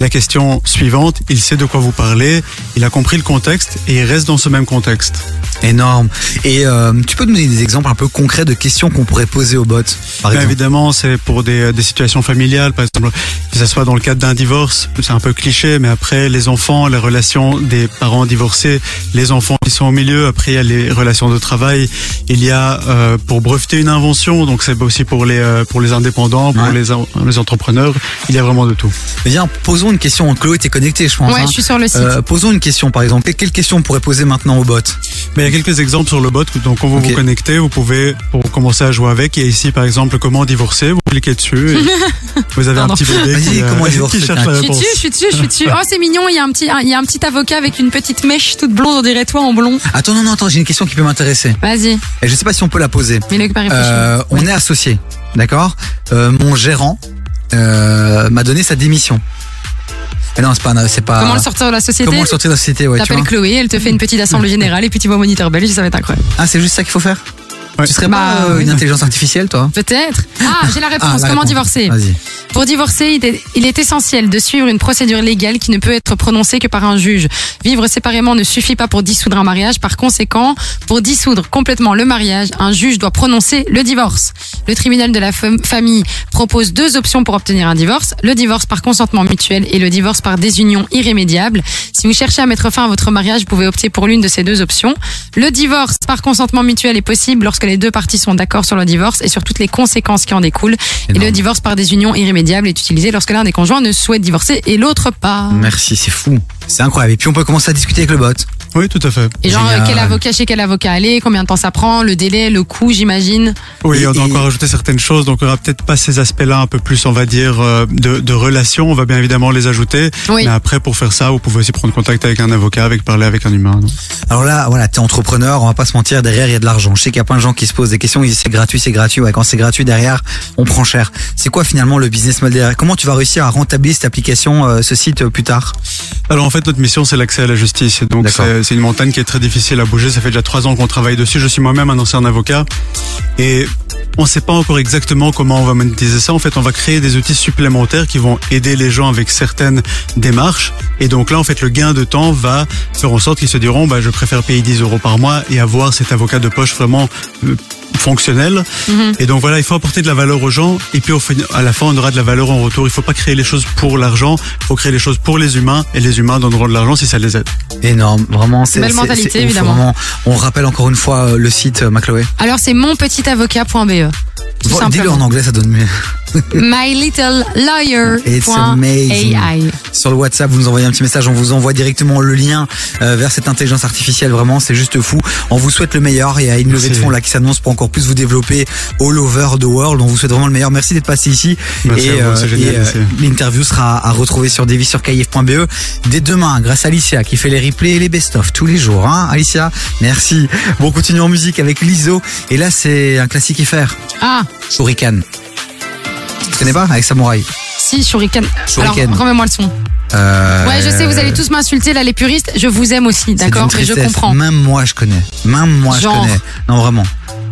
la question suivante, il sait de quoi vous parlez, il a compris le contexte et il reste dans ce même contexte. Énorme. Et euh, tu peux nous donner des exemples un peu concrets de questions qu'on pourrait poser au bot par exemple? évidemment, c'est pour des, des situations familiales, par exemple, que ce soit dans le cadre d'un divorce, c'est un peu cliché, mais après, les enfants, les relations des parents divorcés, les enfants qui sont au milieu, après, il y a les relations de travail, il y a euh, pour breveter une invention, donc c'est aussi pour les, euh, pour les indépendants, pour Ouais. les, les entrepreneurs, il y a vraiment de tout. Viens, posons une question. Chloé, t'es connecté, je pense. Ouais, hein. je suis sur le site. Euh, posons une question, par exemple. Quelle question on pourrait poser maintenant au bot? Mais il y a quelques exemples sur le bot, donc quand vous vous connectez, vous pouvez, pour commencer à jouer avec, il y a ici par exemple comment divorcer, vous cliquez dessus, et [LAUGHS] vous avez un petit bébé Vas-y, qui, euh, comment [LAUGHS] divorcer, qui cherche Je suis dessus, je suis dessus, je suis dessus. Oh, c'est mignon. Il y a un petit, il y a un petit avocat avec une petite mèche toute blonde, on dirait toi en blond. Attends, non, non, attends, j'ai une question qui peut m'intéresser. Vas-y. Et je sais pas si on peut la poser. Mais le pas réfléchir. Euh, on est associés, d'accord? Euh, Mon gérant euh, m'a donné sa démission. Mais non, c'est pas, c'est pas. Comment le sortir de la société Comment le sortir de la société, ouais, tu T'appelles Chloé, elle te fait une petite assemblée générale et puis tu vas au moniteur belge, ça va être incroyable. Ah, c'est juste ça qu'il faut faire? Ouais. Tu serais Bah, pas euh, oui. une intelligence artificielle, toi Peut-être. Ah, j'ai la réponse. Ah, la Comment réponse. divorcer Vas-y. Pour divorcer, il est, il est essentiel de suivre une procédure légale qui ne peut être prononcée que par un juge. Vivre séparément ne suffit pas pour dissoudre un mariage. Par conséquent, pour dissoudre complètement le mariage, un juge doit prononcer le divorce. Le tribunal de la fam- famille propose deux options pour obtenir un divorce. Le divorce par consentement mutuel et le divorce par désunion irrémédiable. Si vous cherchez à mettre fin à votre mariage, vous pouvez opter pour l'une de ces deux options. Le divorce par consentement mutuel est possible lorsque les deux parties sont d'accord sur le divorce et sur toutes les conséquences qui en découlent. Et le divorce par désunion irrémédiable est utilisé lorsque l'un des conjoints ne souhaite divorcer et l'autre pas. Merci, c'est fou. C'est incroyable. Et puis on peut commencer à discuter avec le bot. Oui, tout à fait. Et genre, Génial. euh, quel avocat chez quel avocat aller, combien de temps ça prend, le délai, le coût, j'imagine. Oui, Et- on doit et- encore rajouter certaines choses, donc on aura peut-être pas ces aspects-là un peu plus, on va dire, euh, de, de relation. On va bien évidemment les ajouter. Oui. Mais après, pour faire ça, vous pouvez aussi prendre contact avec un avocat, avec parler avec un humain. donc. Alors là, voilà, t'es entrepreneur, on va pas se mentir, derrière il y a de l'argent. Je sais qu'il y a plein de gens qui se posent des questions, ils disent c'est gratuit, c'est gratuit. Ouais, quand c'est gratuit derrière, on prend cher. C'est quoi finalement le business model derrière? Comment tu vas réussir à rentabiliser cette application, euh, ce site euh, plus tard? Alors en fait, notre mission, c'est l'accès à la justice. Et donc c'est c'est une montagne qui est très difficile à bouger. Ça fait déjà trois ans qu'on travaille dessus. Je suis moi-même un ancien avocat. Et on ne sait pas encore exactement comment on va monétiser ça. En fait, on va créer des outils supplémentaires qui vont aider les gens avec certaines démarches. Et donc là, en fait, le gain de temps va faire en sorte qu'ils se diront, bah, je préfère payer 10 euros par mois et avoir cet avocat de poche vraiment fonctionnel. Et donc voilà, il faut apporter de la valeur aux gens. Et puis au fin- à la fin, on aura de la valeur en retour. Il faut pas créer les choses pour l'argent. Il faut créer les choses pour les humains. Et les humains donneront de l'argent si ça les aide. Énorme, vraiment. C'est Belle mentalité, évidemment. vraiment. On rappelle encore une fois euh, le site, euh, Macloé. Alors c'est monpetitavocat.be. Bon, Dis-le en anglais, ça donne mieux. [LAUGHS] My little liar. It's amazing. Sur le WhatsApp, vous nous envoyez un petit message, on vous envoie directement le lien euh, vers cette intelligence artificielle. Vraiment, c'est juste fou. On vous souhaite le meilleur. Il y a une levée de fonds là qui s'annonce pour encore plus vous développer all over the world. On vous souhaite vraiment le meilleur. Merci d'être passé ici. Merci et à et, merci. l'interview sera à retrouver sur devis-sur-kif.be dès demain, grâce à Alicia qui fait les replays et les best-of tous les jours. Hein, Alicia, merci. Bon, on continue en musique avec Liso. Et là, c'est un classique FR. Ah, Shuriken. Tu connais pas Avec Samouraï. si, Shuriken. Shuriken. Alors, remets-moi le son. Euh, Ouais, je sais, vous allez tous m'insulter là, les puristes. Je vous aime aussi, d'accord Et je comprends. Même moi, je connais. Même moi, Genre. je connais. Non, vraiment.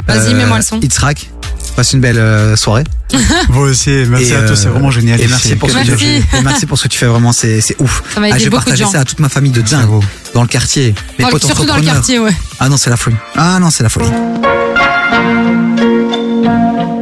Vas-y, mets-moi le son. Itzrak, passe une belle euh, soirée. [LAUGHS] Vous aussi, merci Et, à tous, euh, c'est vraiment génial. Et merci pour, ce que tu Merci. fais. Et merci pour ce que tu fais, vraiment, c'est ouf. Ça aider ah, j'ai beaucoup de partagé gens. ça à toute ma famille de dingue dans le quartier. Mes Dans le- potes surtout dans le quartier, ouais. Ah non, c'est la folie. Ah non, c'est la folie. Oh,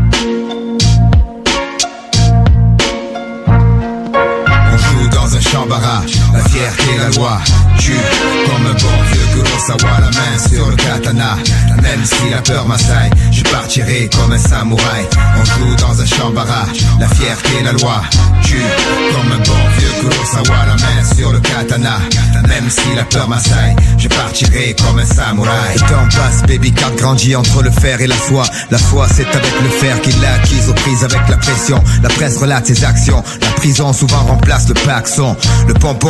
joue la fierté la loi. Tue comme un bon vieux Kurosawa, la main sur le katana. Même si la peur m'assaille, je partirai comme un samouraï. On joue dans un champ barrage, la fierté la loi. Tue comme un bon vieux Kurosawa, la main sur le katana. Même si la peur m'assaille, je partirai comme un samouraï. Le temps passe, baby car grandit entre le fer et la foi. La foi, c'est avec le fer qu'il l'a acquise aux prises avec la pression. La presse relate ses actions. La prison souvent remplace le paxon. Le pompon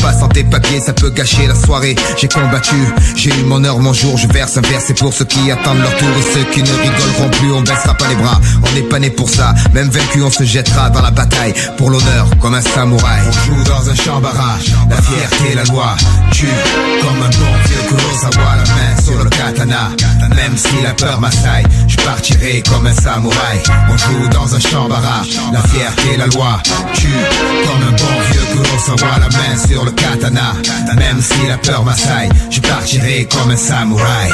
pas sans tes papiers, ça peut gâcher la soirée. J'ai combattu, j'ai eu mon heure, mon jour. Je verse un verre, c'est pour ceux qui attendent leur tour et ceux qui ne rigoleront plus. On baissera pas les bras, on n'est pas né pour ça. Même vaincu, on se jettera dans la bataille pour l'honneur, comme un samouraï. On joue dans un champ barrage, la fierté, la loi. Tue comme un bon vieux Kurosawa, la main sur le katana. Même si la peur m'assaille, je partirai comme un samouraï. On joue dans un champ barrage, la fierté, la loi. Tue comme un bon vieux Kurosawa, la main sur le katana. Même si la peur m'assaille, je partirai comme un samouraï.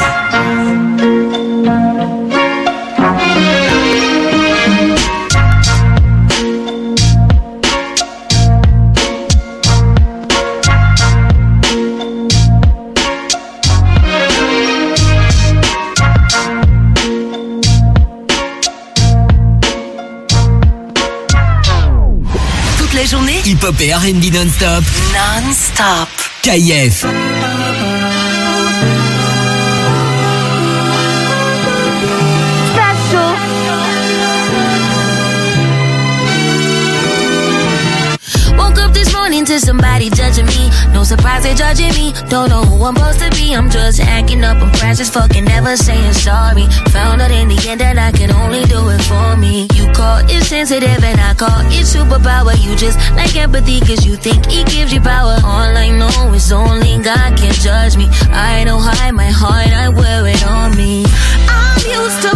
Hip-hop et R&B non-stop. Non-stop. KF. To somebody judging me. No surprise they judging me. Don't know who I'm supposed to be. I'm just acting up. I'm precious, fucking never saying sorry. Found out in the end that I can only do it for me. You call it sensitive and I call it superpower. You just like empathy cause you think it gives you power. All I know is only God can judge me. I don't hide my heart, I wear it on me. I'm used to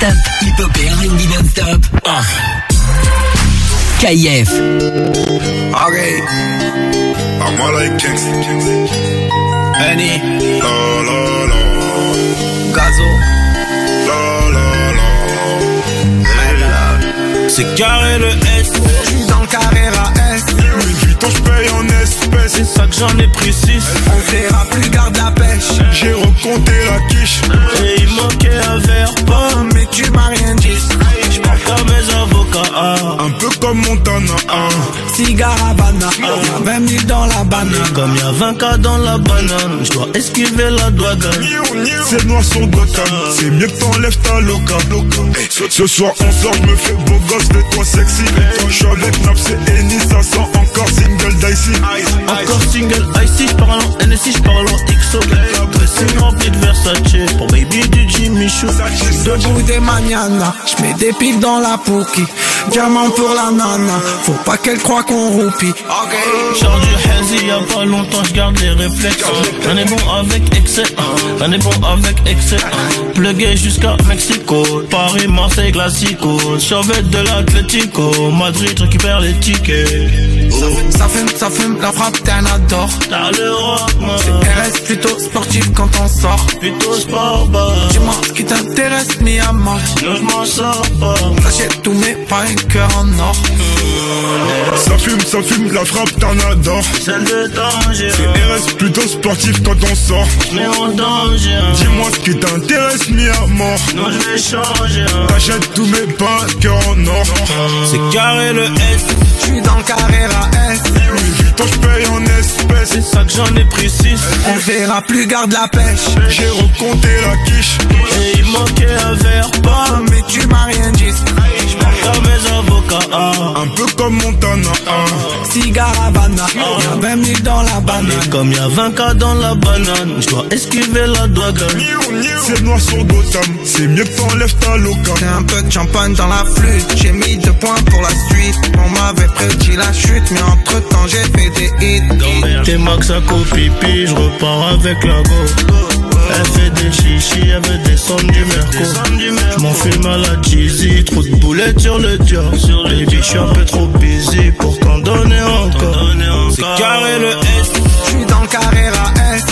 non-stop. Hip-hop et R&B non-stop. Ah. KF. Okay. I'm all like kicks. Annie. La la la. Gazo. La la la. C'est carré le S. Je suis dans le carré espèces. C'est ça que j'en ai pris 6. On verra plus garde la pêche. J'ai recompté la quiche. Et il manquait un verre. Oh, mais tu m'as rien dit. Je parle comme mes avocats. ah. Un peu comme Montana. hein. Cigare Havana. Y'a 20 000 dans la banane. Comme y a 20 cas dans la banane, je dois esquiver la douane. C'est noir sur Gotham. C'est mieux que t'enlèves ta loca. Hey, ce, ce soir on sort, je me fais beau gosse, fais-toi sexy. Je suis avec Naps et Eni, ça sent encore single dicey. Encore single icy, j'parle en NSI, j'parle en XO. Dressing rempli de Versace. Pour baby du Jimmy Choo. Debout des mañana, je mets des piles dans la pouki. Diamant pour la nana, faut pas qu'elle croie qu'on roupie. Charge du hazy, y'a pas longtemps, j'garde les réflexes. On est bon avec excès, on est bon avec excès. Plugué jusqu'à Mexico, Paris, Marseille, Classico. Survêt de l'Atlético, Madrid récupère les tickets. Ça fume, ça fume, la frappe t'es un adore. T'as l'Europe, moi. C'est RS plutôt sportif quand on sort. Plutôt sport, bah. Dis-moi ce qui t'intéresse, mi à je m'en sors pas. J'achète tous mes cœur en or. Ça fume, ça fume, la frappe t'en adore. Celle de danger. C'est RS plutôt sportif quand on sort. Mais en danger. Dis-moi ce qui t'intéresse, mis à mort. Non, je vais changer. T'achètes tous mes pains, cœur en or. C'est carré le S. Je suis dans le carré à S. Louis Vuitton, je paye en espèces. C'est ça que j'en ai pris 6. On verra plus garde la pêche. J'ai recompté la quiche. Et il manquait un verre pas. Oh, mais tu m'as rien dit. Comme mes avocats. ah. Un peu comme Montana. hein. Cigare Havana, y'a 20 000 dans la banane. Et comme y a 20 cas dans la banane, je dois esquiver la douane. C'est noir sur Gotham. C'est mieux que t'enlèves ta loca. J'ai un peu de champagne dans la flûte, j'ai mis deux points pour la suite. On m'avait prédit la chute, mais entre temps j'ai fait des hits. T'es max à pipi, je repars avec la go. Elle fait des chichis, elle veut descendre du merco. Je m'en filme à la cheesy, trop de boulettes sur le dior. Baby, je suis un peu trop busy pour t'en donner encore. C'est carré le S. Je suis dans le carré à S.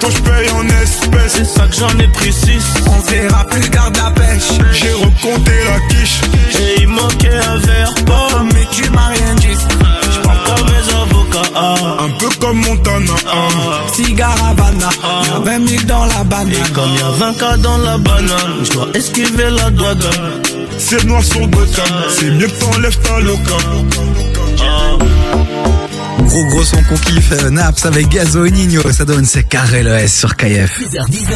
Je paye en espèces. C'est ça que j'en ai pris 6. On verra plus garde la pêche. J'ai recompté la quiche. Et il manquait un verre pas. Mais tu m'as rien dit. Ah. Un peu comme Montana. hein. Cigare Havana, y'a 20 000 dans la banane. Et comme y a 20 cas dans la banane, je dois esquiver la douane. C'est noir sur Gotham. C'est mieux que t'enlèves ta loca. Gros gros son qu'on kiffe, euh, Naps avec Gazo et Nino, ça donne c'est carré le S sur KF. 6h,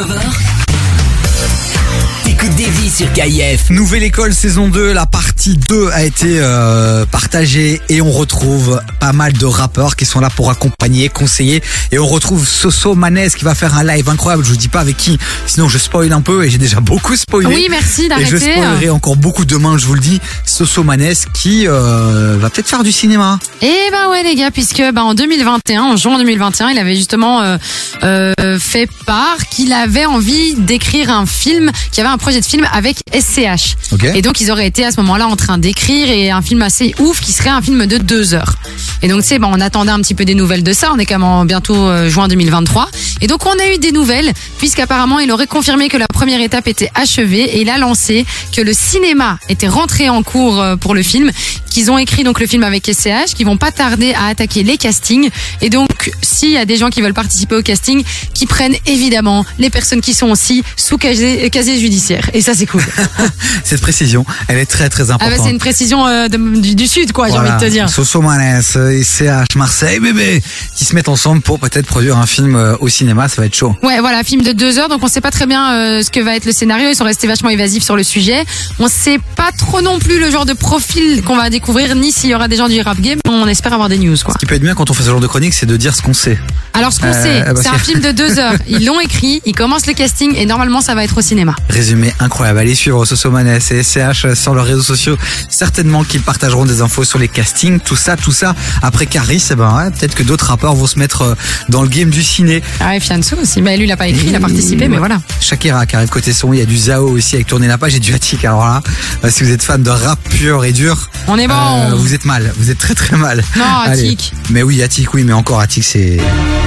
19h. T'écoutes Davis sur KIF. Nouvelle école saison 2, la partie 2 a été euh, partagée et on retrouve pas mal de rappeurs qui sont là pour accompagner, conseiller et on retrouve Soso Manes qui va faire un live incroyable, je vous dis pas avec qui, sinon je spoil un peu et j'ai déjà beaucoup spoilé. Oui, merci Et je d'arrêter. spoilerai encore beaucoup demain, je vous le dis, Soso Manes qui euh, va peut-être faire du cinéma. Eh ben ouais les gars, puisque ben, en 2021, en juin 2021, il avait justement euh, euh, fait part qu'il avait envie d'écrire un film, qu'il y avait un projet de film avec SCH. Ok. Et donc ils auraient été à ce moment-là en train d'écrire et un film assez ouf qui serait un film de deux heures. Et donc c'est ben on attendait un petit peu des nouvelles de ça. On est quand même en bientôt euh, juin 2023. Et donc on a eu des nouvelles puisqu'apparemment il aurait confirmé que la première étape était achevée et il a lancé que le cinéma était rentré en cours euh, pour le film, qu'ils ont écrit donc le film avec SCH, qu'ils vont pas tarder à attaquer les castings. Et donc s'il y a des gens qui veulent participer au casting, qui prennent évidemment les personnes qui sont aussi sous casier, casier judiciaire. Et ça c'est cool. [LAUGHS] Cette précision, elle est très très ah importante. bah c'est une précision euh, de- du, du sud quoi, j'ai Voilà. envie de te dire. Soso Manes et CH Marseille bébé qui se mettent ensemble pour peut-être produire un film euh, au cinéma, ça va être chaud. Ouais, voilà, film de deux heures, donc on sait pas très bien euh, ce que va être le scénario. Ils sont restés vachement évasifs sur le sujet. On sait pas trop non plus le genre de profil qu'on va découvrir, ni s'il y aura des gens du rap game. On espère avoir des news, quoi. Ce qui peut être bien quand on fait ce genre de chronique, c'est de dire ce qu'on sait. Alors ce qu'on Euh, sait, bah, c'est c'est- un film de deux heures. [LAUGHS] Ils l'ont écrit, ils commencent le casting et normalement ça va être au cinéma. Résumé incroyable. Allez suivre Soso Manes et SCH sur leurs réseaux sociaux. Certainement qu'ils partageront des infos sur les castings, tout ça, tout ça. Après Caris, eh ben, ouais, peut-être que d'autres rappeurs vont se mettre euh, dans le game du ciné. Ah ouais, Fianso aussi. Mais lui, il a pas écrit, il a participé, mais voilà. Shakira qui arrive côté son, il y a du Zao aussi avec Tourner la page et du Attic. Alors là, euh, si vous êtes fan de rap pur et dur, On est bon. euh, vous êtes mal, vous êtes très très mal. Non. Attic. Mais oui, Attic, oui, mais encore Attic, c'est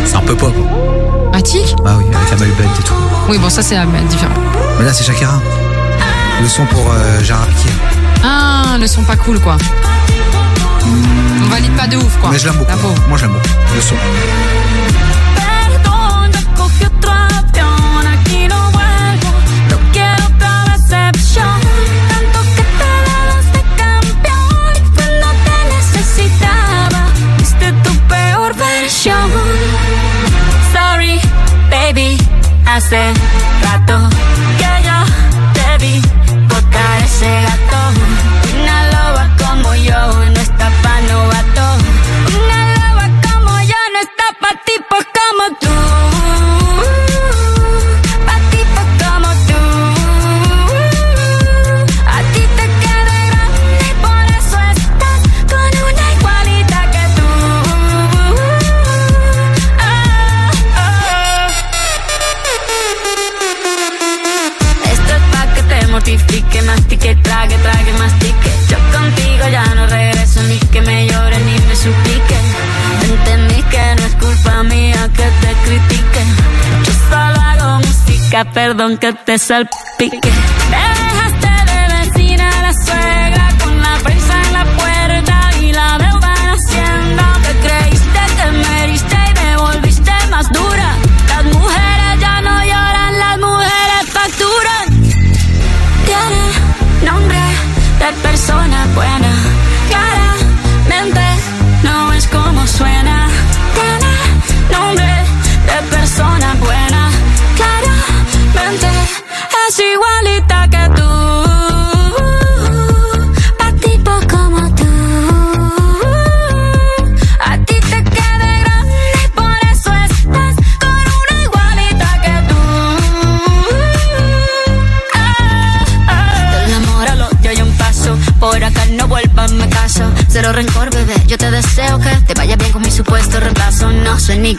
c'est un peu pop. Attic Ah oui, avec la belle bête et tout. Oui, bon, ça c'est différent. Mais là, c'est Shakira. Le son pour euh, Gérard Piqué. Ah, le son pas cool, quoi. On valide pas de ouf, quoi. Mais je l'aime beaucoup. La. Moi, je l'aime beaucoup. Le son. Baby, hace rato que yo te vi botar ese gato. Una loba como yo no está pa' novato. Una loba como yo no está pa' tipos como tú. Que te mortifique, mastique, trague, trague, mastique. Yo contigo ya no regreso, ni que me llore ni me suplique. Entendí que no es culpa mía que te critique. Yo solo hago música, perdón que te salpique. Te dejaste de vecina la suegra con la prensa en la puerta y la deuda en hacienda. Te creíste que me heriste y me volviste más dura.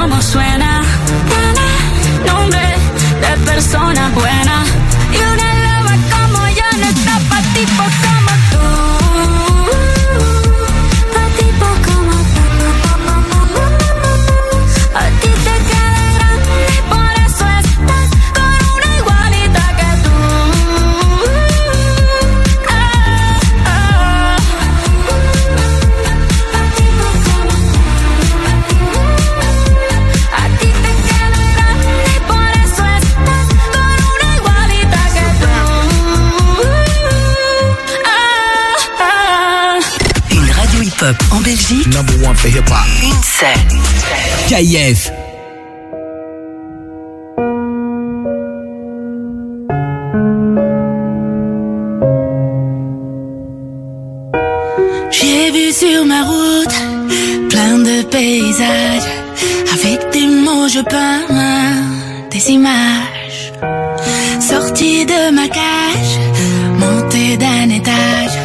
Como suena. Tiene nombre de persona buena. Y una number one for hip hop. une. KIF. J'ai vu sur ma route plein de paysages. Avec des mots, je peins des images. Sortie de ma cage, montée d'un étage.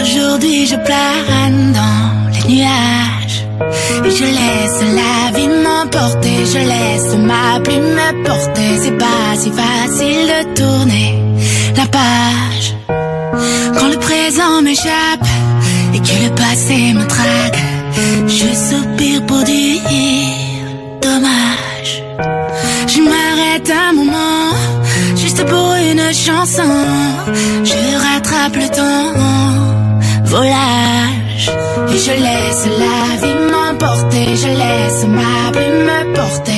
Aujourd'hui, je plane dans les nuages. Je laisse la vie m'emporter. Je laisse ma plume me porter. C'est pas si facile de tourner la page. Quand le présent m'échappe et que le passé me traque, je soupire pour dire dommage. Je m'arrête un moment, juste pour une chanson. Je rattrape le temps, volage. Et je laisse la vie m'emporter, je laisse ma plume me porter.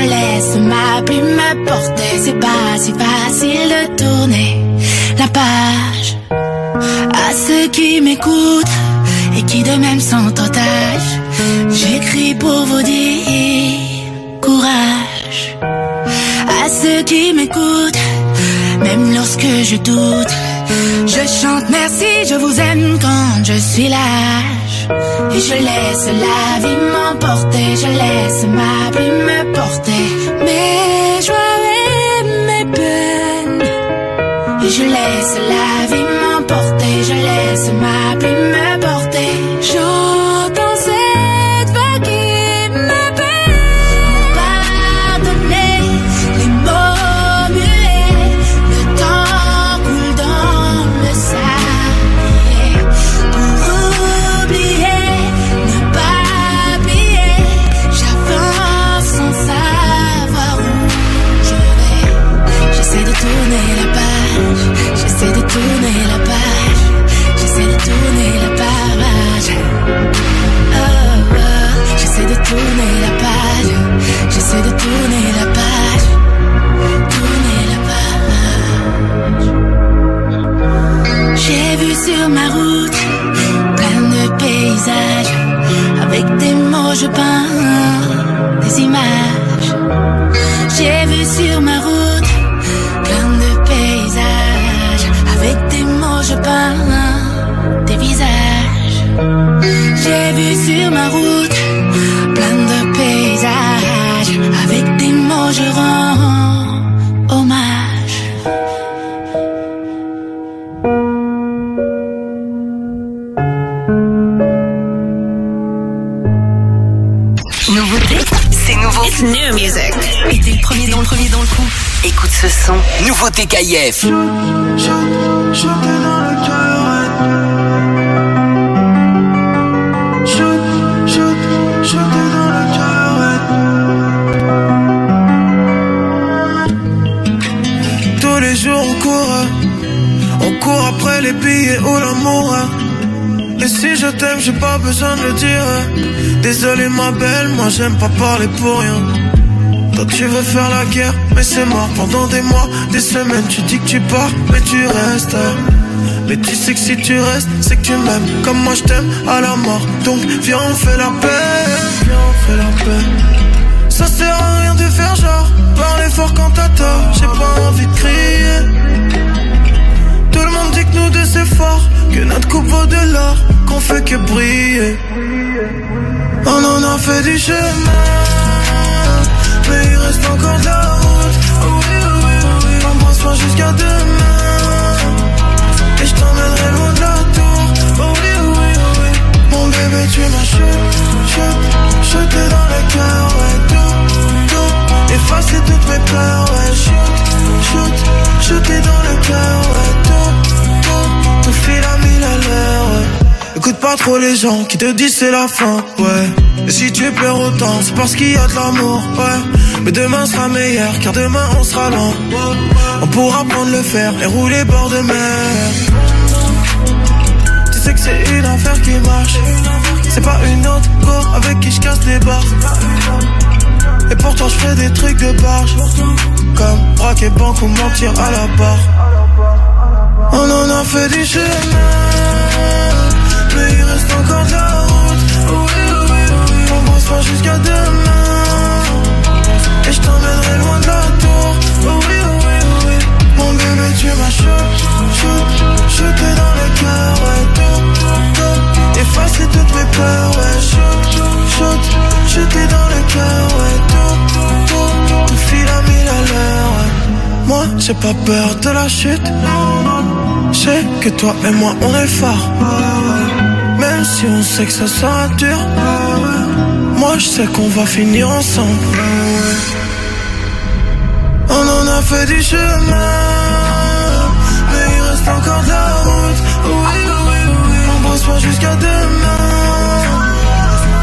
Laisse ma plume me porter. C'est pas si facile de tourner la page. À ceux qui m'écoutent et qui de même sont otages, j'écris pour vous dire courage. À ceux qui m'écoutent, même lorsque je doute, je chante merci, je vous aime quand je suis lâche. Et je laisse la vie m'emporter, je laisse ma plume me porter. Court après les billets ou l'amour. Et si je t'aime, j'ai pas besoin de le dire. Désolé ma belle, moi j'aime pas parler pour rien. Toi tu veux faire la guerre, mais c'est mort pendant des mois, des semaines. Tu dis que tu pars, mais tu restes. Mais tu sais que si tu restes, c'est que tu m'aimes comme moi je t'aime à la mort. Donc viens on fait la paix, viens on fait la paix. Ça sert à rien de faire genre Parler fort quand t'as tort J'ai pas envie de crier Tout le monde dit que nous deux c'est fort Que notre coupe vaut de l'or Qu'on fait que briller On en a fait du chemin reste encore de la route Oh oui, oh oui, oh oui Embrasse-moi jusqu'à demain. Et je t'emmènerai loin de la tour. Oh oui, oh oui, oh oui. Mon bébé tu m'as shoot, shoot Shooté dans le cœur, ouais Tout, tout. Effacer toutes mes peurs, ouais Shoot, shoot Shooté dans le cœur, ouais Tout, tout. Tout file à mille à l'heure, Écoute pas trop les gens qui te disent c'est la fin, ouais. Et si tu pleures autant, c'est parce qu'il y a de l'amour, ouais. Mais demain sera meilleur, car demain on sera lent On pourra prendre le fer et rouler bord de mer. Tu sais que c'est une affaire qui marche. C'est pas une autre go avec qui je casse les barres. Et pourtant je fais des trucs de barge. Comme braquer banque ou mentir à la barre. On en a fait du chemin Mais il reste encore de la route. Oui, oui, oui Embrasse-moi jusqu'à demain. Et je t'emmènerai loin de la tour. Oui, oui, oui Mon bébé tu m'as shoot, shoot Shooté dans le cœur, ouais Tout, tout. Effacer toutes mes peurs, ouais Shoot, shoot Shooté dans le cœur, ouais Tout, tout. Tout file à mille à l'heure, ouais. Moi j'ai pas peur de la chute. Je sais que toi et moi on est forts Si on sait que ça sera dur Moi je sais qu'on va finir ensemble On en a fait du chemin Mais il reste encore de la route Oui, oui, oui Embrasse-moi jusqu'à demain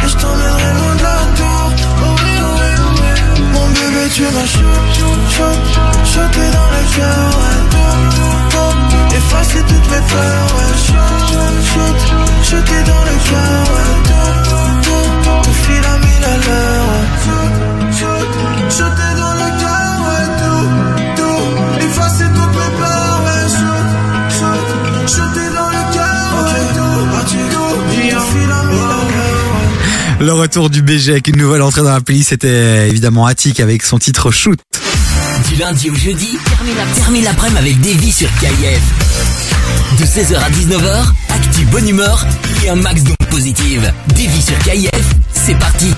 Et je t'emmènerai loin de la tour Mon bébé tu m'as shoot, shoot Shooté dans le cœur, Effacer toutes mes peurs, ouais. Shoot, shoot Shooté dans le cœur, ouais. Tout, tout Tout file à mille à l'heure, ouais. Shoot, shoot Shooté dans le cœur, ouais. Tout, tout. Effacer toutes mes peurs, ouais. Shoot, shoot Shooté dans le cœur, ouais. Tout, tout. Tout file à mille à l'heure, Le retour du BG avec une nouvelle entrée dans la playlist, c'était évidemment Attic avec son titre Shoot. Lundi au jeudi, termine l'après-midi avec Davy sur KIF. De 16h à 19h, actu bonne humeur et un max de positive. Davy sur KIF, c'est parti.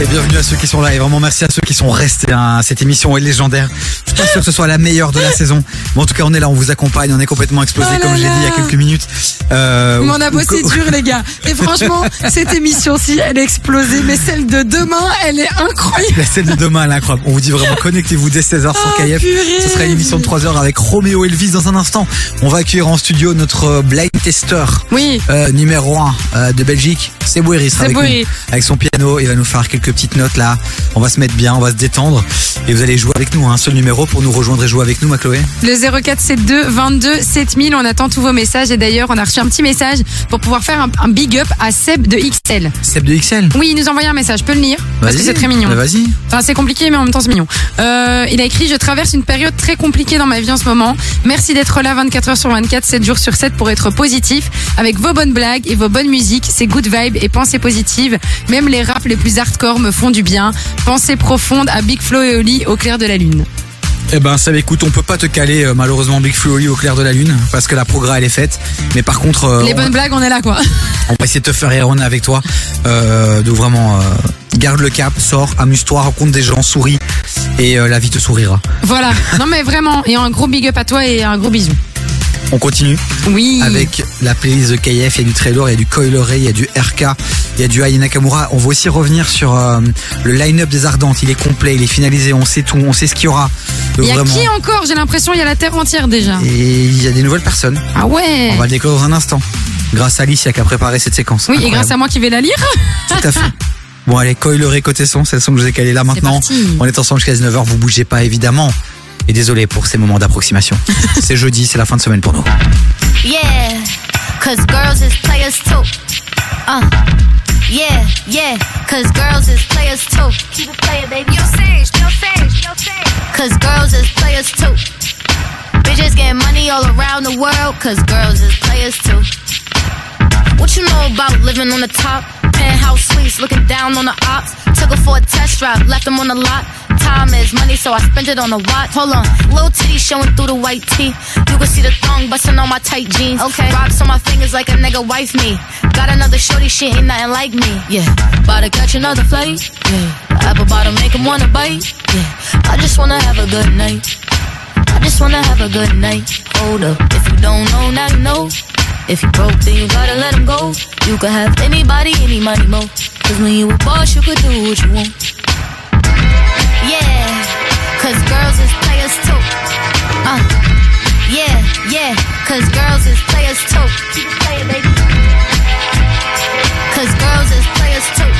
Et bienvenue à ceux qui sont là et vraiment merci à ceux qui sont restés. hein. Cette émission est légendaire. Je suis pas sûr que ce soit la meilleure de la saison. Mais en tout cas, on est là, on vous accompagne, on est complètement explosé Oh comme j'ai dit il y a quelques minutes. Euh, Mais on a bossé dur, les gars. [LAUGHS] Et franchement, cette émission-ci, elle est explosée. Mais celle de demain, elle est incroyable. La scène de demain, elle est incroyable. On vous dit vraiment connectez-vous dès 16h sur Ah, KF. purée. Ce sera une émission de 3h avec Roméo Elvis dans un instant. On va accueillir en studio notre euh, blind tester. Oui. Euh, numéro 1 de Belgique. C'est Bouiri avec nous. Avec son piano, il va nous faire quelques petites notes là. On va se mettre bien, on va se détendre. Et vous allez jouer avec nous. Un seul numéro pour nous rejoindre et jouer avec nous, ma Chloé. Le 0472 22 7000, on attend tous vos messages. Et d'ailleurs, on a reçu un petit message pour pouvoir faire un, un big up à Seb de XL. Seb de XL. Oui, il nous a envoyé un message. Je peux le lire Parce que Vas-y. c'est très mignon. Bah, vas-y. Enfin, c'est compliqué, mais en même temps, c'est mignon. Euh, il a écrit Je traverse une période très compliquée dans ma vie en ce moment. Merci d'être là 24 heures sur 24, 7 jours sur 7 pour être positif. Avec vos bonnes blagues et vos bonnes musiques, c'est good vibe et pensée positive. Même les raps les plus hardcore me font du bien. Pensée profonde à Big Flo et Oli au clair de la lune. Eh ben, Seb, écoute, on peut pas te caler euh, malheureusement Big Oli au clair de la lune parce que la progrès elle est faite. Mais par contre, euh, les on- bonnes blagues, on est là, quoi. [LAUGHS] On va essayer de te faire erronner avec toi. Euh, donc vraiment, euh, garde le cap, sors, amuse-toi, rencontre des gens, souris et la vie te sourira. Voilà. Non, mais vraiment. Et un gros big up à toi et un gros bisou. On continue Oui. avec la playlist de KF. Il y a du Trailer, il y a du Coileray, il y a du RK, il y a du Aya Nakamura. On va aussi revenir sur euh, le line-up des Ardentes. Il est complet, il est finalisé, on sait tout, on sait ce qu'il y aura. Donc Il y a vraiment. qui encore? J'ai l'impression il y a la terre entière déjà. Et il y a des nouvelles personnes. Ah ouais. On va le découvrir dans un instant. Grâce à Alicia qui a préparé cette séquence. Oui, et grâce à moi qui vais la lire. Tout à fait. Bon allez, Coileray côté son, c'est le son que je vous ai calé là maintenant. On est ensemble jusqu'à 19h, vous bougez pas évidemment. Et désolé pour ces moments d'approximation. [LAUGHS] c'est jeudi, c'est la fin de semaine pour nous. Yeah, cause girls is players too. Uh, yeah, yeah, cause girls is players too. Keep it playing, baby. Yo, Sage, yo, Sage, yo, Sage. Cause girls is players too. Bitches getting money all around the world, cause girls is players too. What you know about living on the top? Penthouse suites, looking down on the ops. Took her for a test drive, left them on the lot. Time is money, so I spend it on a watch. Hold on, little titty showing through the white tee. You can see the thong busting on my tight jeans. Okay, rocks on my fingers like a nigga wife me. Got another shorty, she ain't nothing like me. Yeah, about to catch another flight. Yeah, apple bottom make him wanna bite. Yeah, I just wanna have a good night. I just wanna have a good night. Hold up, if you don't know, now you know. If you broke, then you gotta let him go. You could have anybody, any money, mo. Cause when you a boss, you could do what you want. Yeah, cause girls is players too. Uh, yeah, yeah, cause girls is players too. Keep playing, baby. Cause girls is players too.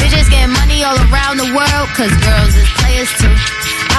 Bitches getting money all around the world, cause girls is players too.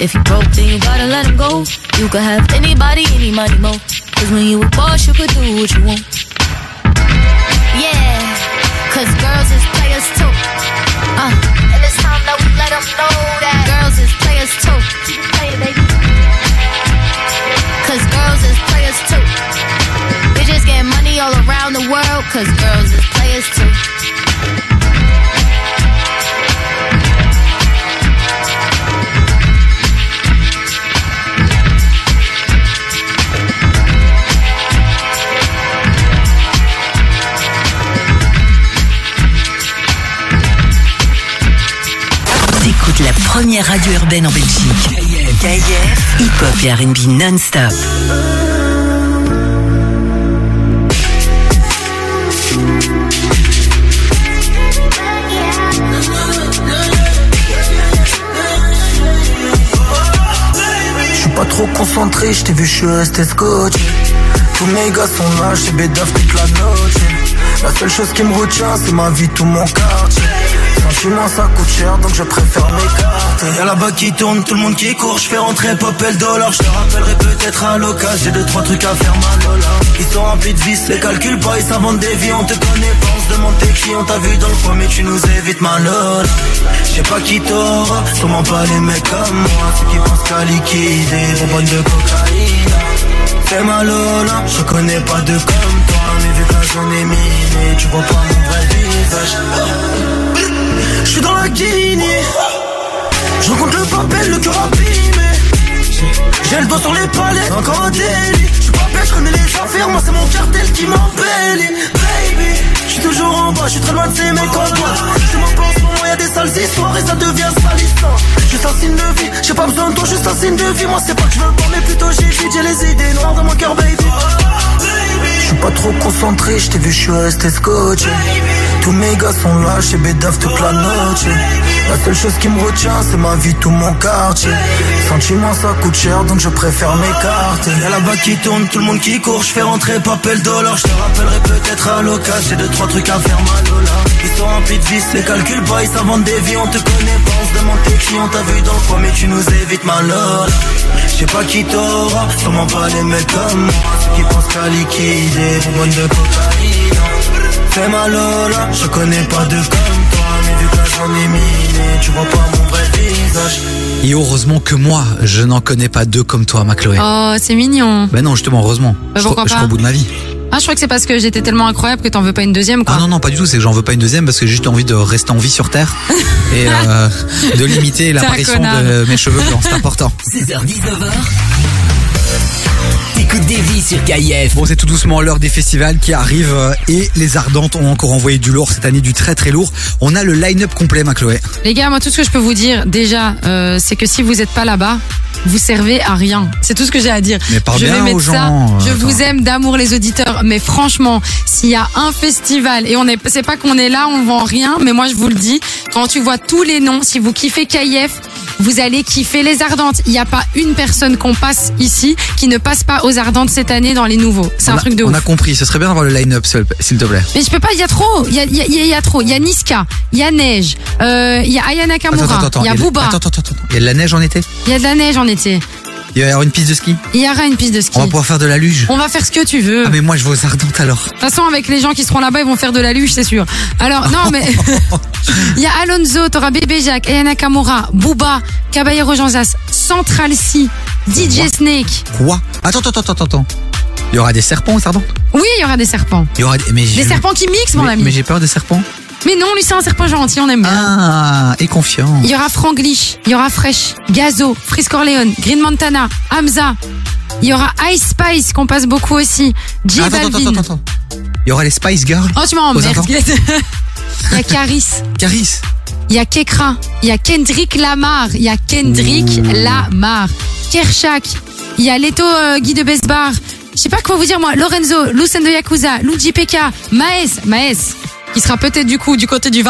If you broke, then you gotta let him go. You could have anybody, any money, mo. Cause when you a boss, you could do what you want. Yeah, cause girls is players too. Uh, and it's time that we let them know that girls is players too. Cause girls is players too. Bitches getting money all around the world, cause girls is players too. Première radio urbaine en Belgique. Hip-hop et R&B non-stop. Je suis pas trop concentré, je t'ai vu, je suis resté scotché. Tous mes gars sont là, j'ai bédaf toute la noche. La seule chose qui me retient, c'est ma vie, tout mon quartier. Sentiment, ça coûte cher, donc je préfère m'écarter. Y'a là-bas qui tourne, tout le monde qui court, je fais rentrer pop et le dollar. Je te rappellerai peut-être à l'occasion, j'ai deux, trois trucs à faire, ma lola. Ils sont remplis de vices, les calculs pas, ils s'inventent des vies, on te connaît pas, on se demande t'es qui, on t'a vu dans le coin, mais tu nous évites, ma lola. Je sais pas qui t'aura, sûrement pas les mecs comme moi, ceux qui pensent qu'à liquider, de cocaïne. Fais ma lola, je connais pas de comme toi, mais vu que la zone est minée, tu vois pas mon vrai visage. Je suis dans la Guinée, je rencontre le papel, le cœur abîmé. J'ai le doigt sur les palais, encore un délit. Je suis pas bête, je connais les affaires, moi c'est mon cartel qui m'embellit. Baby, je suis toujours en bas, je suis très loin de ces mecs en. Je m'en pense, y'a des sales histoires et ça devient salissant. Juste un signe de vie, j'ai pas besoin de toi, juste un signe de vie. Moi c'est pas que je veux pas, mais plutôt j'ai vite, j'ai les idées noires dans mon cœur, baby. Je suis pas trop concentré, je t'ai vu, je suis resté scotché. Tous mes gars sont là, chez Bédaf toute la noche. La seule chose qui me retient, c'est ma vie, tout mon quartier. Sentiment, ça coûte cher, donc je préfère m'écarter. Y'a là-bas qui tourne, tout le monde qui court, je fais rentrer papel dollar. Je te rappellerai peut-être à l'occasion, j'ai deux, trois trucs à faire, ma lola. Ils sont remplis de vices, les calculs pas, ils s'inventent des vies, on te connaît pas, on se demande t'es qui, on t'a vu dans le mais tu nous évites, ma lola. Je sais pas qui t'aura, sûrement pas les mecs comme moi, ceux qui pensent qu'à liquider, bonbonne de cocaïne. Fais ma lola, je connais pas de comme toi, mais vu que j'en ai miné, tu vois pas mon vrai visage. Et heureusement que moi, je n'en connais pas deux comme toi, ma Chloé. Oh, c'est mignon. Ben non, justement, heureusement. Bah, je, pourquoi je serai au bout de ma vie. Ah, je crois que c'est parce que j'étais tellement incroyable que t'en veux pas une deuxième, quoi. Ah non, non, pas du tout, c'est que j'en veux pas une deuxième parce que j'ai juste envie de rester en vie sur Terre [LAUGHS] et euh, de limiter l'apparition de mes cheveux blancs, c'est important. [LAUGHS] 16h, 19h. T'écoutes des vies sur KIF. Bon, c'est tout doucement l'heure des festivals qui arrivent euh, et les Ardentes ont encore envoyé du lourd cette année, du très très lourd. On a le line-up complet, ma Chloé. Les gars, moi, tout ce que je peux vous dire, déjà, euh, c'est que si vous êtes pas là-bas, vous servez à rien. C'est tout ce que j'ai à dire. Mais parle je vais bien mettre aux ça. gens, Je euh, vous aime d'amour, les auditeurs. Mais franchement, s'il y a un festival et on est, c'est pas qu'on est là, on vend rien. Mais moi, je vous le dis, quand tu vois tous les noms, si vous kiffez KIF, Vous allez kiffer les Ardentes. Il n'y a pas une personne qu'on passe ici qui ne passe pas aux Ardentes cette année dans les nouveaux. C'est On un a- truc de On ouf. a compris, ce serait bien d'avoir le line-up, s'il te plaît. Mais je peux pas, il y a trop. Il y a, y a- il y a trop. Il y a Niska, il y a Neige, euh, il y a Ayana Kamura, il y a Booba, Attends, attends, attends. Il y a de la neige en été il y a de la neige en été. Il va y avoir une piste de ski? Il y aura une piste de ski. On va pouvoir faire de la luge On va faire ce que tu veux. Ah mais moi je vais aux Ardentes alors. De toute façon, avec les gens qui seront là-bas, ils vont faire de la luge, c'est sûr. Alors, non, mais [LAUGHS] il y a Alonso, t'auras Bébé Jacques, Ayana Kamura, Booba, Caballero Jean-Zas, Central C, DJ Snake. Quoi? Attends, attends, attends, attends, attends. Il y aura des serpents aux Ardentes Oui, il y aura des serpents. Il y aura des, mais Des serpents qui mixent, mon mais, ami. Mais j'ai peur des serpents. Mais non, lui, c'est un serpent gentil, on aime bien. Ah, et confiant. Il y aura Franglish, il y aura Fresh, Gazo, Frisk Corleone, Green Montana, Hamza. Il y aura Ice Spice qu'on passe beaucoup aussi. J Attends, attends, Balvin. attends, attends. Il y aura les Spice Girls. Oh, tu aux m'emmerdes. [LAUGHS] Il y a Caris. Caris. Il y a Kekra. Il y a Kendrick Lamar. Il y a Kendrick Lamar. Kershak. Il y a Leto euh, Guy de Besbar. Je sais pas quoi vous dire moi. Lorenzo, Lucen de Yakuza, Luigi PK, Maes, Maes, qui sera peut-être du coup du côté du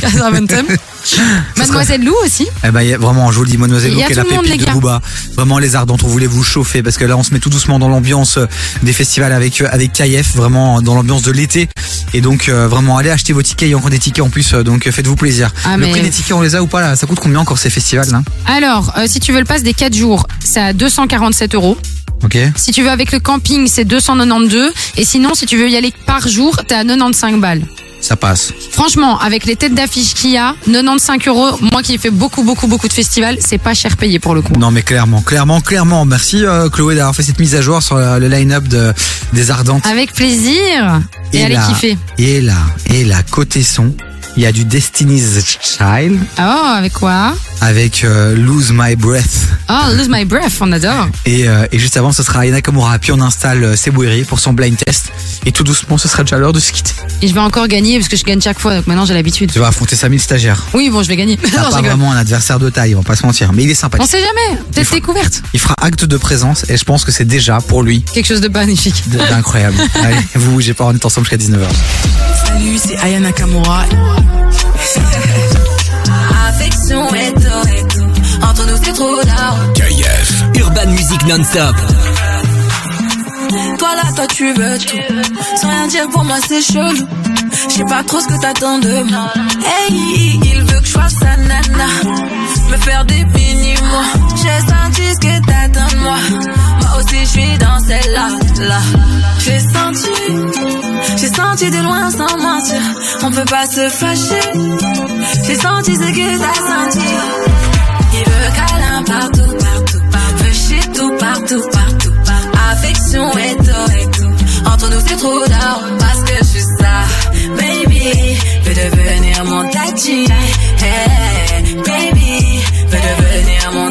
Casaventem. [LAUGHS] Mademoiselle Lou aussi. Eh ben, il y a vraiment, je vous le dis, Mademoiselle Lou, qui est la tout le monde, pépite les de gars. Booba. Vraiment, les Ardentes, on voulait vous chauffer parce que là, on se met tout doucement dans l'ambiance euh, des festivals avec, euh, avec KF, vraiment dans l'ambiance de l'été. Et donc, euh, vraiment, allez acheter vos tickets. Il y a encore des tickets en plus, euh, donc euh, faites-vous plaisir. Ah, le mais- prix des tickets, on les a ou pas là? Ça coûte combien encore ces festivals là? Alors, euh, si tu veux le pass des 4 jours, c'est à 247 euros. Ok. Si tu veux avec le camping, c'est 292. Et sinon, si tu veux y aller par jour, t'es à 95 balles. Ça passe. Franchement, avec les têtes d'affiche qu'il y a, 95 euros, moi qui ai fait beaucoup, beaucoup, beaucoup de festivals, c'est pas cher payé pour le coup. Non mais clairement, clairement, clairement. Merci euh, Chloé d'avoir fait cette mise à jour sur euh, le line-up de, des Ardentes. Avec plaisir. Et, allez là, kiffer. Et là, et là, côté son, il y a du Destiny's Child Oh, avec quoi? Avec euh, Lose My Breath. Oh, Lose My Breath, on adore. Et, euh, et juste avant, ce sera Ayana Kamura. Puis on installe euh, Sebouiri pour son blind test. Et tout doucement, ce sera déjà l'heure de se quitter. Et je vais encore gagner parce que je gagne chaque fois, donc maintenant j'ai l'habitude. Tu vas affronter 5000 stagiaires. Oui, bon, je vais gagner. [LAUGHS] T'as pas vraiment un adversaire de taille, on va pas se mentir. Mais il est On sympathique. sait jamais, peut-être découverte. Il fera acte de présence et je pense que c'est déjà pour lui Quelque chose de magnifique. d'incroyable. [LAUGHS] Allez, vous bougez pas, on est ensemble jusqu'à 19h. Salut, c'est Aya Nakamura. Affection et tout, et tout. Entre nous, c'est trop d'art. KF. Urban Music Non-Stop. Toi là, toi tu veux tout. Sans rien dire pour moi, c'est chelou. Je sais pas trop ce que t'attends de moi. Hey, il veut que je fasse sa nana. Me faire des mini-mois. J'ai senti ce que t'attends de moi. Aussi, je suis dans celle-là. Là. J'ai senti. J'ai senti de loin sans mentir. On peut pas se fâcher. J'ai senti ce que t'as senti. Il veut câlin partout, partout, partout. Veut shit tout, partout, partout, partout. Affection et tout, et tout. Entre nous, c'est trop d'or parce que je suis ça. Baby, veux devenir mon tati. Hey, baby, veux devenir mon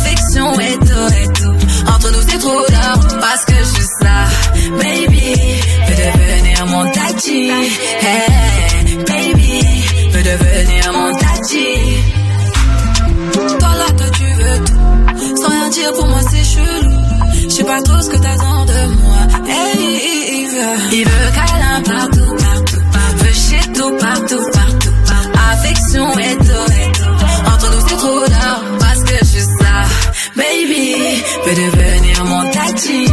Affection et tout, et tout. Entre nous, c'est trop d'or parce que je suis ça. Baby, veux devenir mon tati. Hey, baby, veux devenir mon tati. Toi là, toi tu veux tout. Sans rien dire pour moi, c'est chelou. Je sais pas trop ce que t'attends de moi. Hey, il veut, il veut câlin partout, partout, partout. Veut shit tout, partout, partout. Affection et tout, et tout. Entre nous, c'est trop Baby, veux devenir mon tati.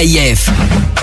CIF.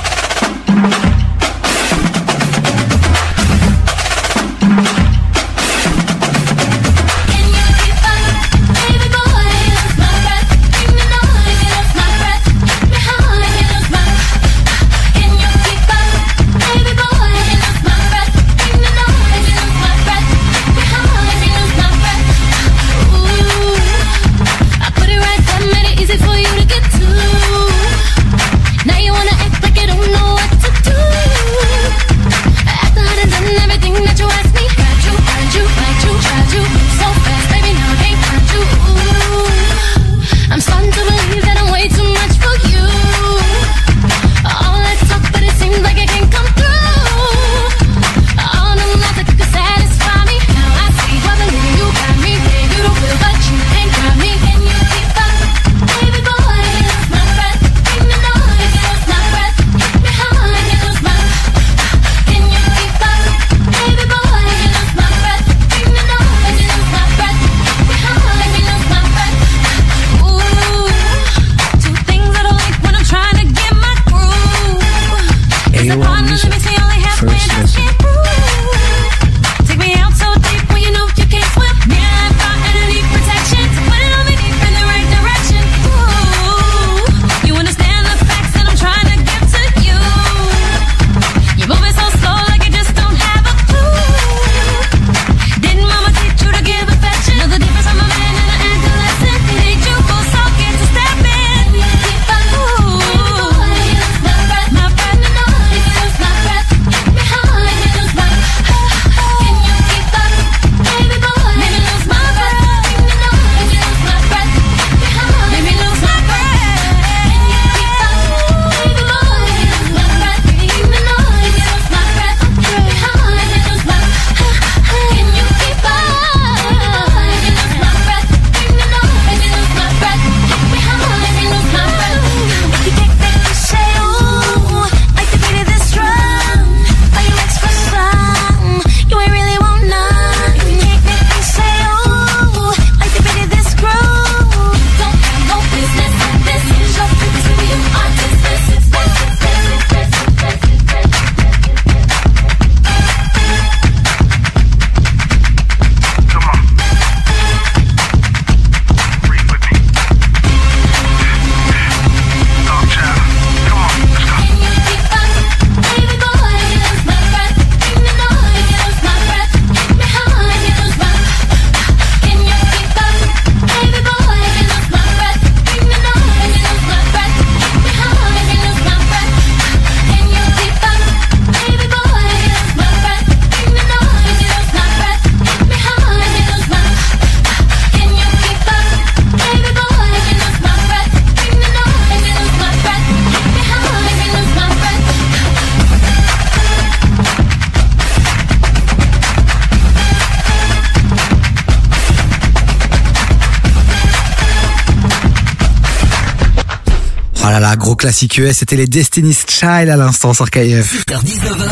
Classique US, c'était les Destiny's Child à l'instant sur KF. 19h.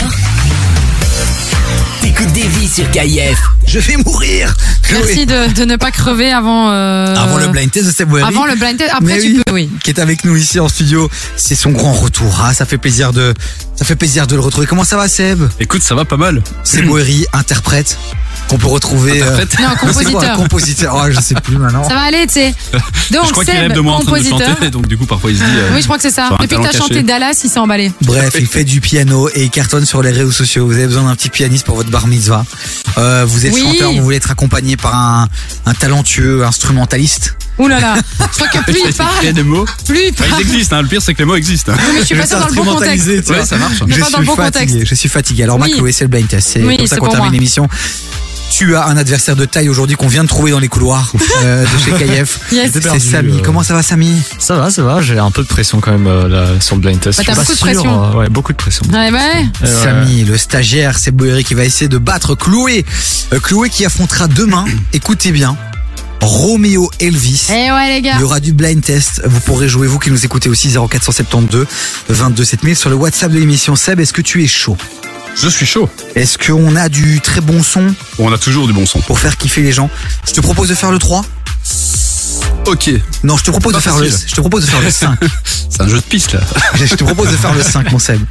T'écoutes des vies sur KIF. Je vais mourir. Merci de, de ne pas crever avant. euh, Avant le blind test de Seb Wary. Avant le blind test. Après, Mais tu peux, oui. Qui est avec nous ici en studio. C'est son grand retour. Ah, ça fait plaisir de, ça fait plaisir de le retrouver. Comment ça va, Seb? Écoute, ça va pas mal. Seb Wary, interprète. Qu'on peut retrouver. euh, Non, c'est quoi, compositeur. compositeur. Oh, je sais plus maintenant. Ça va aller, tu sais. Donc, je crois qu'il Seb, rêve de moi en train de compositeur. chanter, donc du coup parfois il se dit. euh, Oui, je crois que c'est ça. Depuis que t'as chanté. Dallas, il s'est emballé. Bref, il fait du piano et il cartonne sur les réseaux sociaux. Vous avez besoin d'un petit pianiste pour votre bar mitzvah. Euh, vous êtes Oui. chanteur, vous voulez être accompagné par un, un talentueux instrumentaliste. Ouh là là. Je crois que plus [LAUGHS] il Il y a parle, des mots. plus il Enfin, parle. ils existent, hein. le pire c'est que les mots existent. hein. Oui, mais je suis dans le bon contexte. Ouais, ça marche. Je pas dans le suis bon fatigué, contexte. je suis fatigué. Alors, Oui. ma Chloé, c'est le blind test. C'est comme ça qu'on termine l'émission. Tu as un adversaire de taille aujourd'hui qu'on vient de trouver dans les couloirs euh, de chez KF. [LAUGHS] Yes. C'est Samy. euh. Comment ça va, Samy? Ça va, ça va. J'ai un peu de pression quand même euh, là, sur le blind test. Bah, Je t'as suis pas beaucoup de sûr, pression. euh, ouais, beaucoup de pression. Ouais, ouais. Et ouais. Samy, le stagiaire, c'est Boeri qui va essayer de battre Chloé. Euh, Chloé qui affrontera demain, [CLEARS THROAT] écoutez bien, Roméo Elvis. Eh ouais, les gars. Il y aura du blind test. Vous pourrez jouer, vous qui nous écoutez aussi, 0472 22 7000 sur le WhatsApp de l'émission. Seb, est-ce que tu es chaud? Je suis chaud. Est-ce qu'on a du très bon son On a toujours du bon son. pour faire kiffer les gens? Je te propose de faire le 3. Ok. Non, je te propose Pas de faire le, facile. je te propose de faire le 5. [LAUGHS] C'est un jeu de piste là. [LAUGHS] je te propose de faire le 5, mon Seb.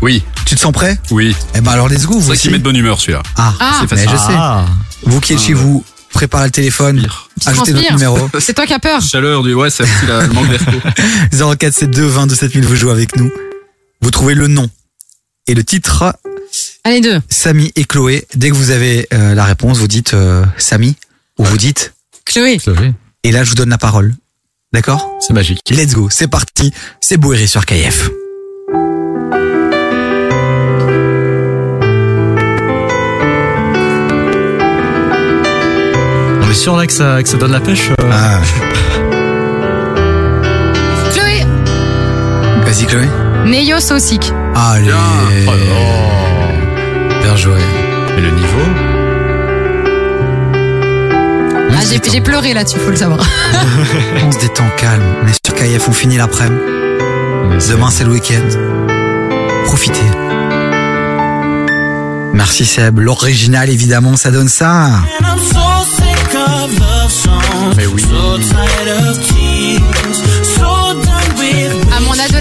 Oui. Tu te sens prêt? Oui. Eh ben alors let's go, C'est vous met de bonne humeur celui-là. Ah, Ah. c'est mais facile. je sais. Ah. Vous qui êtes chez vous, préparez le téléphone, ajoutez notre transpires. numéro. [LAUGHS] C'est toi qui as peur. Chaleur du. Ouais, c'est aussi la- le manque d'air chaud. 0472 22 7000, vous jouez avec nous. Vous trouvez le nom et le titre, Allez, deux. Samy et Chloé. Dès que vous avez euh, la réponse, vous dites euh, Samy ou vous dites Chloé. Chloé. et là je vous donne la parole. D'accord? C'est magique. Let's go, c'est parti. C'est Bouéré sur KF. On est sûr là que ça, que ça donne la pêche euh Ah, Chloé. vas-y Chloé. Neyo Sosik. Allez. Oh Bien joué. Mais le niveau Ah, j'ai pleuré là-dessus, faut le savoir. [LAUGHS] On se détend calme. On est sur KF, on finit l'après-midi. Demain c'est le week-end. Profitez. Merci Seb. L'original évidemment, ça donne ça. Mais oui. So tired of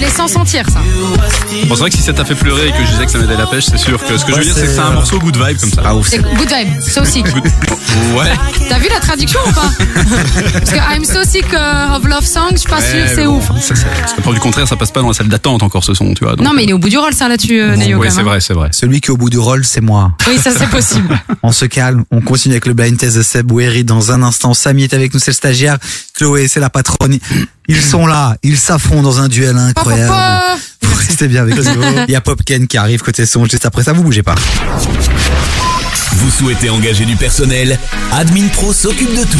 So mon adolescence entière, ça. Bon, c'est vrai que si ça t'a fait pleurer et que je disais que ça m'aidait la pêche, c'est sûr que ce que je veux dire, c'est que c'est, un euh, morceau good vibe comme ça. Ah ouf. C'est good vibe. Sosik. Good- Ouais. T'as vu la traduction ou pas? Parce que I'm so sick uh, of love songs, je suis pas Ouais, mais c'est bon, ouf. ça, Parce que pour du contraire, ça passe pas dans la salle d'attente encore ce son, tu vois. donc, Non, mais il est au bout du rôle, ça, là-dessus, euh. Oui, c'est hein. vrai, c'est vrai. Celui qui est au bout du rôle, c'est moi. Oui, ça, c'est possible. [LAUGHS] On se calme, on continue avec le blind test de Seb Oueri dans un instant. Samy est avec nous, c'est le stagiaire. Chloé, c'est la patronne. Ils sont là, ils s'affrontent dans un duel incroyable. Papa Vous restez bien avec nous. Il y a Popken qui arrive côté son juste après ça, vous bougez pas. Vous souhaitez engager du personnel Admin Pro s'occupe de tout.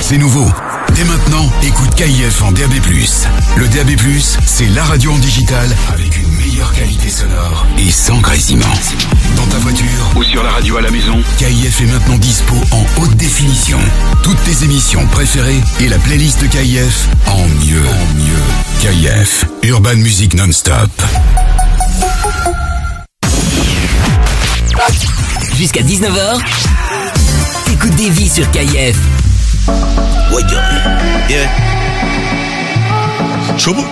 C'est nouveau. Dès maintenant, écoute KIF en DAB+. Le DAB+, c'est la radio en digital avec une meilleure qualité sonore et sans grésillement. Dans ta voiture ou sur la radio à la maison, KIF est maintenant dispo en haute définition. Toutes tes émissions préférées et la playlist de KIF en mieux. En mieux. KIF, Urban Music Non-Stop. Jusqu'à 19h, t'écoutes des vies sur KIF. Ouais, yeah. yeah. Trouble?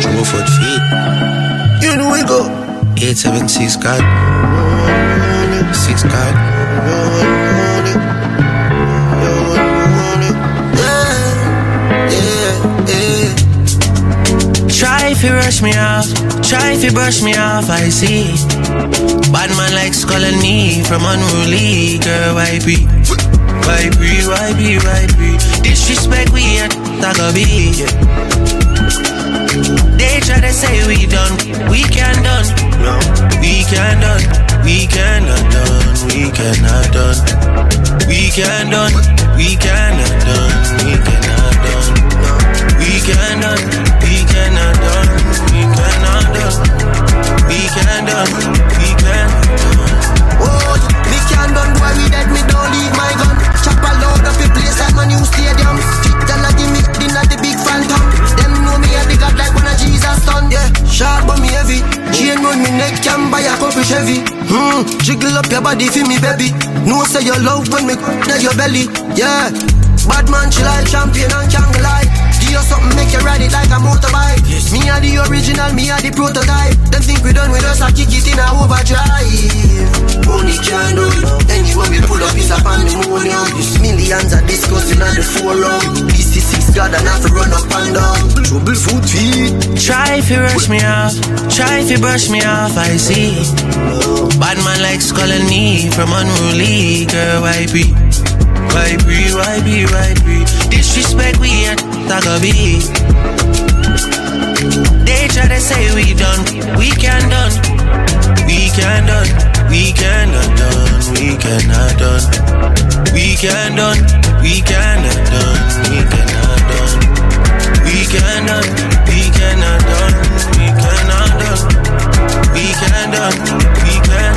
Trouble for the feet. You know we go. 876 God. 6 God. Yeah, yeah, yeah. Try if you rush me off, try if you brush me off, I see. Bad man likes calling me from unruly, girl, why be? Why be, why be, why be? Disrespect we at Tagabi. They try to say we done, we can done. No, we can done, we cannot done, we cannot done. We can done, we cannot done, we cannot done. No, we can done, we cannot done, we cannot done. We can done, we can done. Me done boy, we dead, me don't leave my gun. Chop a load up the place like my new stadium. Fit tell a give me dinner the big phantom. Them know me a the god like one of Jesus done. Yeah, sharp but me heavy. Chain round me neck can buy a couple Chevy. Hmm, jiggle up your body for me baby. No say you love when me [LAUGHS] at your belly. Yeah, bad man chill like champion and jungle like. Give you something make you ride it like a motorbike. Yes. Me are the original, me are the prototype. Them think we done with us, I kick it in a overdrive. Money can do it. Anyone we pull up is a pandemonium. This millions are discussing on the forum. This is six God and have to run up and down. Trouble food feet. Try if you rush me off, try if you brush me off, I see. Bad man likes calling me from unruly, girl, why be? Why be, why be, why be? Disrespect we ain't gonna be. They try to say we done, we can done, we can done, we can done, we cannot done, we can done, we cannot done, we cannot done, we can done, we cannot done, we cannot done, we can done, we can.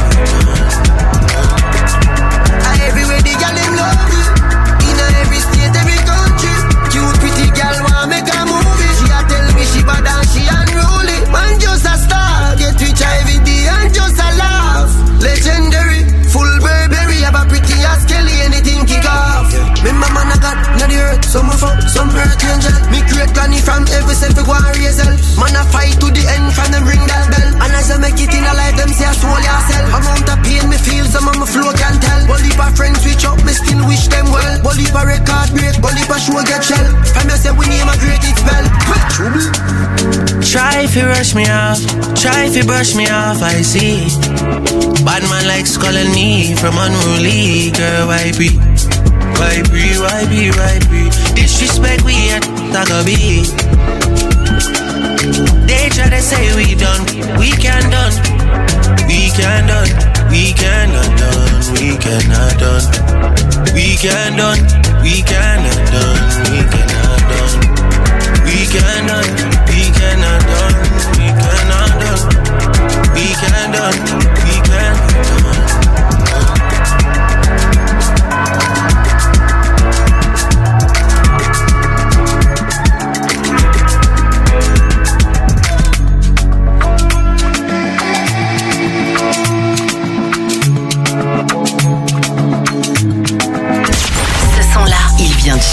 earth angel. Me create granny from every self go and raise hell. Man a fight to the end from them ring that bell. And as I make it in a life, them say I swole yourself. Amount of pain me feel, some of my flow can tell. Bully pa friends switch up, me still wish them well. Bully pa record break, bully pa show get shell. From yourself we name a great it spell. Try if you rush me off, try if you brush me off, I see. Bad man likes calling me from unruly, girl, why be? Why be, why be, why be? Disrespect we at Tagabi. They try to say we done, we can done, we can done, we cannot done, we cannot done, we can done, we cannot done, we cannot done, we cannot, we cannot done, we cannot done, we can done, we can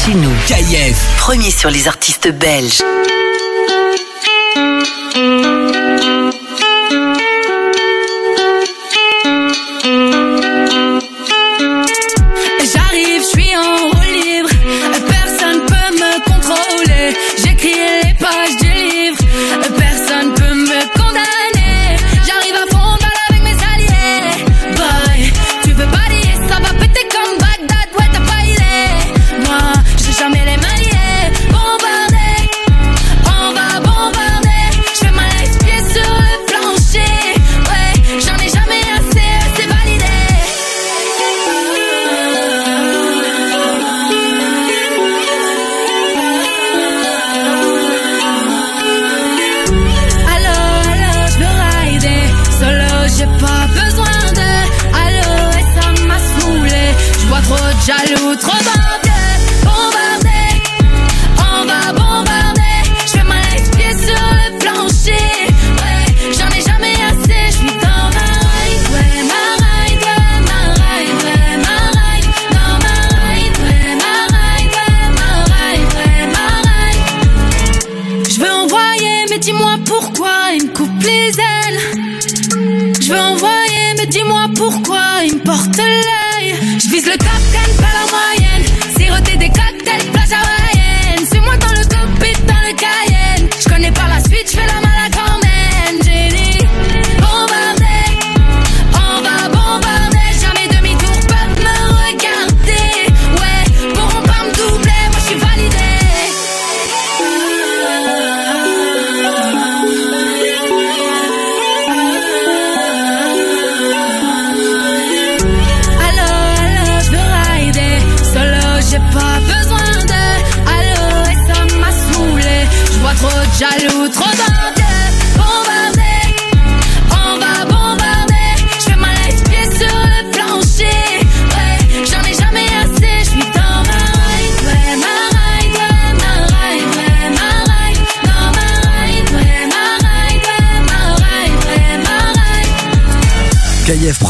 chez nous. KIF. Premier sur les artistes belges.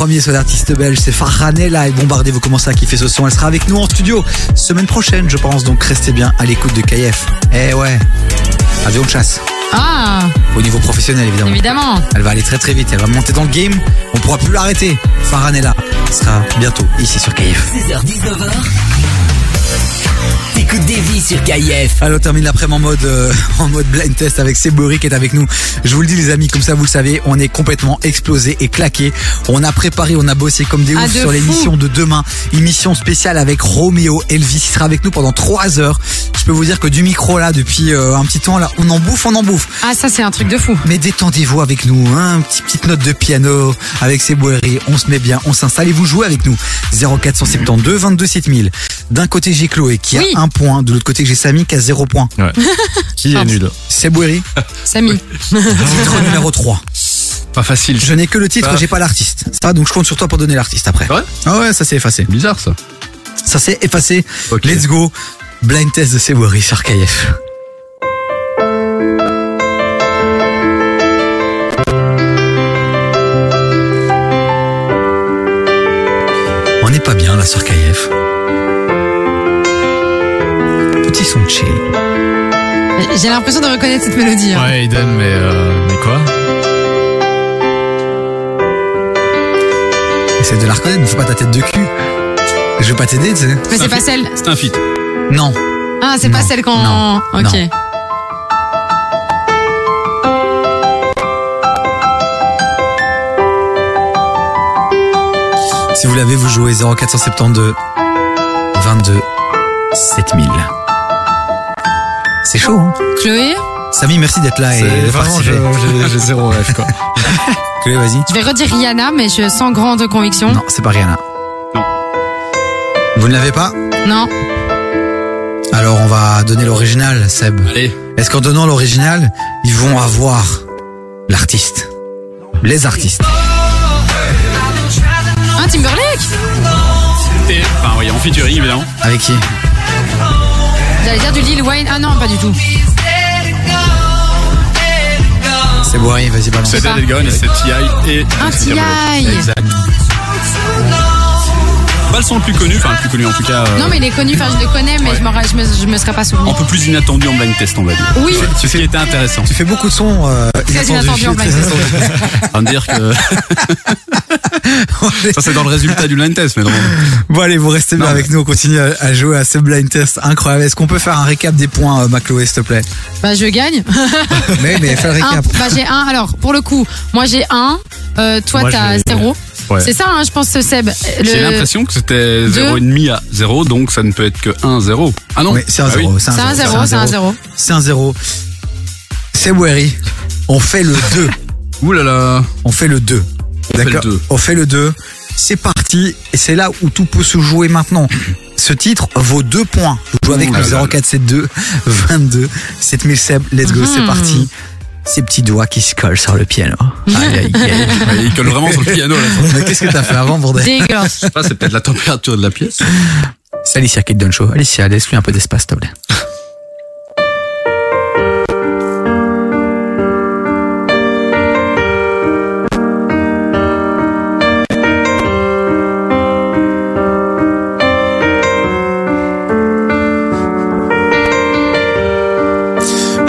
Premier sur l'artiste belge, c'est Faranella et Bombardé, vous commencez à kiffer ce son. Elle sera avec nous en studio semaine prochaine, je pense, donc restez bien à l'écoute de KIF. Eh ouais, avion de chasse. Ah, Au niveau professionnel, évidemment. évidemment. Elle va aller très très vite, elle va monter dans le game, on pourra plus l'arrêter. Faranella sera bientôt ici sur KIF. 16h-19h. T'écoutes vies sur KIF. Alors, on termine laprès en mode, euh, en mode blind test avec Sebori qui est avec nous. Je vous le dis, les amis, comme ça, vous le savez, on est complètement explosé et claqué. On a préparé, on a bossé comme des ah, oufs sur l'émission de demain. Émission spéciale avec Roméo Elvis. Il sera avec nous pendant 3 heures. Je peux vous dire que du micro là, depuis euh, un petit temps là, on en bouffe, on en bouffe. Ah, ça, c'est un truc de fou. Mais détendez-vous avec nous, hein. Petite, petite note de piano avec Sebori. On se met bien, on s'installe et vous jouez avec nous. 0472 22 7000. D'un côté, j'ai Chloé qui a un point. De l'autre côté, j'ai Samy qui a zéro point. [LAUGHS] Qui est nul C'est [LAUGHS] Samy. Titre [LAUGHS] numéro 3. Pas facile. Je n'ai que le titre, j'ai pas l'artiste. Ça, donc je compte sur toi pour donner l'artiste après. Ouais Ah ouais, ça s'est effacé. Bizarre ça. Ça s'est effacé. Let's go. Blind test de Sebori sur KF. On n'est pas bien là sur KF. Petit son de chill. J'ai l'impression de reconnaître cette mélodie. hein. Ouais, idem, mais, euh, mais quoi? Essaye de la reconnaître, ne fais pas ta tête de cul. Je vais pas t'aider, tu sais. Mais c'est pas celle. C'est un feat. Non. Ah, c'est pas celle qu'on. Non. Ok. Non. Si vous l'avez, vous jouez 0472 22 7000. C'est chaud, hein Chloé, Samy, merci d'être là et de vraiment, participer. je- j'ai zéro [LAUGHS] rêve, quoi. Chloé, vas-y. je vais redire Rihanna, mais je sens grande conviction. Non, c'est pas Rihanna. Non. Vous ne l'avez pas? Non. Alors on va donner l'original, Seb. Allez. Est-ce qu'en donnant l'original, ils vont avoir l'artiste? Les artistes. Ah, Timberlake Et, enfin, oui, en featuring, évidemment. Avec qui? J'allais dire du Lil Wayne. Ah non, pas du tout. C'est Boiri, vas-y balance. C'est Dead Gone et c'est T.I. et Un. T.I.. Exact. Pas le son le plus connu, enfin le plus connu en tout cas. euh, Non, mais il est connu, enfin je le connais, mais je, m'en- je, me, je me serais pas souvenu. Un peu plus inattendu en blind test, on va dire. Oui. Ouais, C'est ce qui était intéressant. Tu fais beaucoup de sons euh, Très inattendu en blind [LAUGHS] test. On va dire que. [LAUGHS] Ça, c'est dans le résultat du blind test, mais non. Bon allez, vous restez bien Non, avec nous, on continue à, jouer à ce blind test incroyable. Est-ce qu'on peut faire un récap des points, euh, Macloé, s'il te plaît? Bah, je gagne. [LAUGHS] Mais, mais fais le Un, récap. bah, j'ai un. Alors, pour le coup, moi j'ai un. Euh, toi, t'as zéro. Ouais. C'est ça, hein, je pense, Seb. Le- J'ai l'impression que c'était Deux. 0,5 à 0, donc ça ne peut être que 1-0. Ah non Oui, c'est un Ah oui. zéro. C'est un zéro, c'est un zéro. C'est un zéro. C'est Boiri. On fait le 2. Ouh là là. On fait le 2. On fait le D'accord deux. On fait le 2. C'est parti. Et c'est là où tout peut se jouer maintenant. [CLEARS THROAT] Ce titre vaut 2 points. Vous jouez avec le là là. 0472 22 7000 Seb. Let's go, c'est Mhm. parti. Ces petits doigts qui se collent sur le piano. Aïe, aïe, aïe. [LAUGHS] Ouais, Il colle vraiment sur le piano. Là. Mais qu'est-ce que t'as fait avant, bordel? Dégueulasse. Je sais pas, c'est peut-être la température de la pièce. C'est Alicia qui te donne chaud. Alicia, laisse-lui un peu d'espace, s'il te plaît.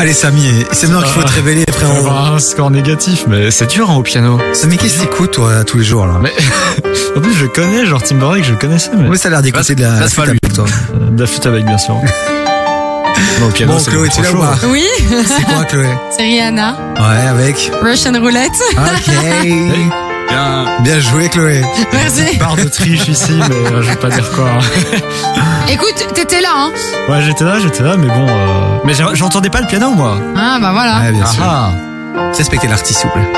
Allez, Samy, c'est maintenant qu'il faut te révéler, On va avoir un score négatif, mais c'est dur hein, au piano. Samy, qu'est-ce que t'écoutes, toi, tous les jours, là? Mais [LAUGHS] en plus, je connais, genre Timberlake, je le connaissais, mais. Oui, ça a l'air d'écouter de la, Passe la pas flûte lui. avec toi. Euh, De la flûte avec, bien sûr. [LAUGHS] Non, au piano, Bon, c'est Chloé, tu l'as ou chaud. pas? Oui, [LAUGHS] C'est quoi, Chloé? C'est Rihanna. Ouais, avec. Russian Roulette. Ok. Bien. Bien joué, Chloé. Merci. Barre de triche ici, mais euh, je vais pas dire quoi. Écoute, t'étais là, hein? Ouais, j'étais là, j'étais là, mais bon. euh, Mais j'entendais pas le piano, moi. Ah, bah voilà. Ouais, bien Ah sûr. ah. Respectez l'artiste, s'il vous plaît.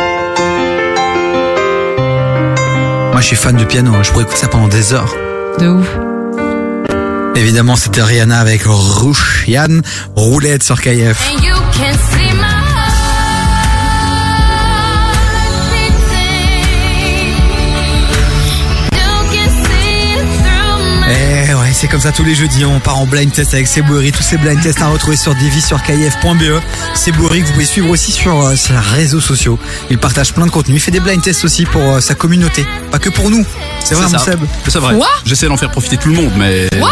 Moi, je suis fan de piano. Je pourrais écouter ça pendant des heures. De ouf. Évidemment, c'était Rihanna avec Rouchian, roulette sur KF. C'est comme ça tous les jeudis. On part en blind test avec Seboueri. Tous ces blind tests à retrouver sur Divi sur KF.be. Seboueri que vous pouvez suivre aussi sur euh, ses réseaux sociaux. Il partage plein de contenu. Il fait des blind tests aussi pour euh, sa communauté. Pas que pour nous. C'est vrai, mon. Seb. C'est vrai. Quoi J'essaie d'en faire profiter tout le monde, mais. Quoi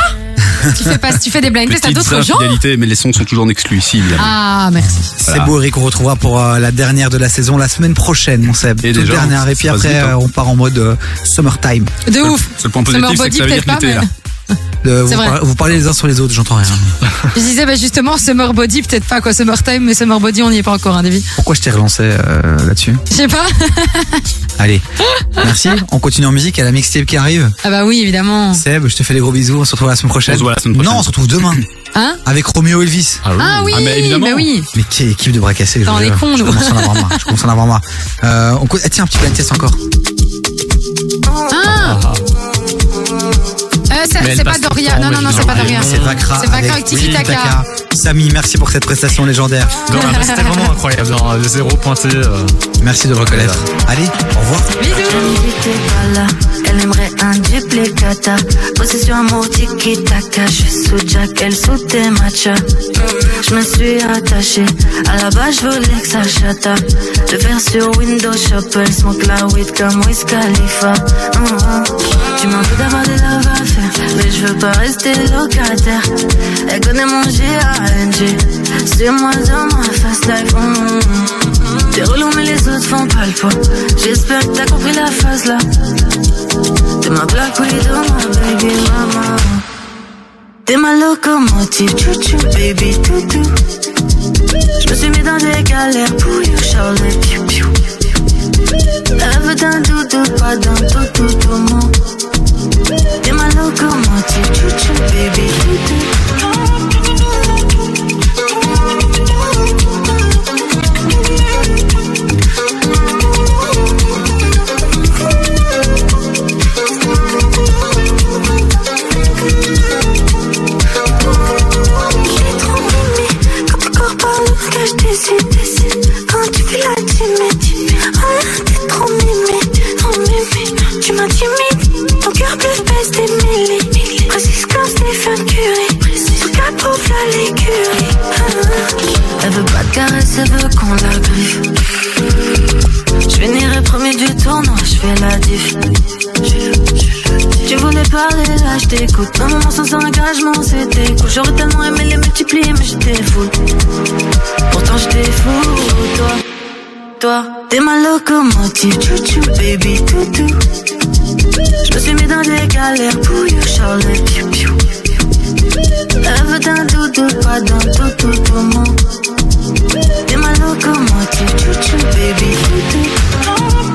[LAUGHS] tu fais pas, tu fais des blind tests à d'autres gens mais les sons sont toujours en exclu ici, évidemment. Ah, merci. C'est Boeri qu'on retrouvera pour euh, la dernière de la saison la semaine prochaine, mon Seb. Et Toute déjà, dernière. Et puis après, vite, hein. euh, on part en mode euh, summertime. De ouf. C'est le point positif, c'est que ça veut dire que l'été là. Euh, vous, parlez les uns sur les autres, j'entends rien. Je disais, bah, justement, Summer Body, peut-être pas quoi, Summer Time, mais Summer Body, on n'y est pas encore, hein, Davy. Pourquoi je t'ai relancé euh, là-dessus? Je sais pas. [LAUGHS] Allez, merci. On continue en musique. Il y a la mixtape qui arrive. Ah bah oui, évidemment. Seb, je te fais des gros bisous. On se retrouve la semaine prochaine. On se voit la semaine prochaine. Non, on se retrouve demain. Hein? Avec Romeo Elvis. Ah oui, Ah, mais évidemment. bah oui. Mais quelle équipe de bras cassés. je Attends, vous on est jure. cons, Je nous. commence à en avoir marre. Je commence à en avoir marre. Euh, on... ah, tiens, un petit blind test encore. Ah C'est pas Doria. Non, non, non, c'est pas. Doria. C'est Vakra. C'est Vakra avec Tiki Taka. Samy, merci pour cette prestation légendaire. C'était vraiment incroyable. Non, le zéro pointé. euh, Merci de le reconnaître. Allez, au revoir. Bisous. Aimerait un duplicata. Possession amour tiki taka. Je suis sous Jack, elle sous tes matchas. Je me suis attachée. À la base, je voulais que ça chata. Le faire sur Windows Shop. Elle smoke la weed comme Wiz Khalifa. Tu m'en veux d'avoir des love. Mais je veux pas rester locataire. Elle connaît mon G.A.N.G. C'est moi dans ma fast life. mm. T'es relou, mais les autres font pas le poids. J'espère que t'as compris la phase là. T'es ma black widow, ma baby mama. T'es ma locomotive, chouchou, baby toutou. Je me suis mis dans des galères pour you, Charlotte, piou piou. Veut d'un doudou, pas d'un tout tout. T'es ma locomotive, chouchou, baby toutou. Caresse, elle veut qu'on la griffe. Je finirai premier du tournoi, je fais la diff. Tu voulais parler, là je t'écoute. Un moment sans engagement, c'était cool. J'aurais tellement aimé les multiplier, mais j'étais fou. Pourtant j'étais fou, toi. Toi, t'es ma locomotive, chouchou, baby, toutou. Je me suis mis dans des galères pour you, Charlotte, piou piou. Doudou, pas d'un tout tout tout mon. T'es ma locomotive, chouchou, baby, toutou. Hip-hop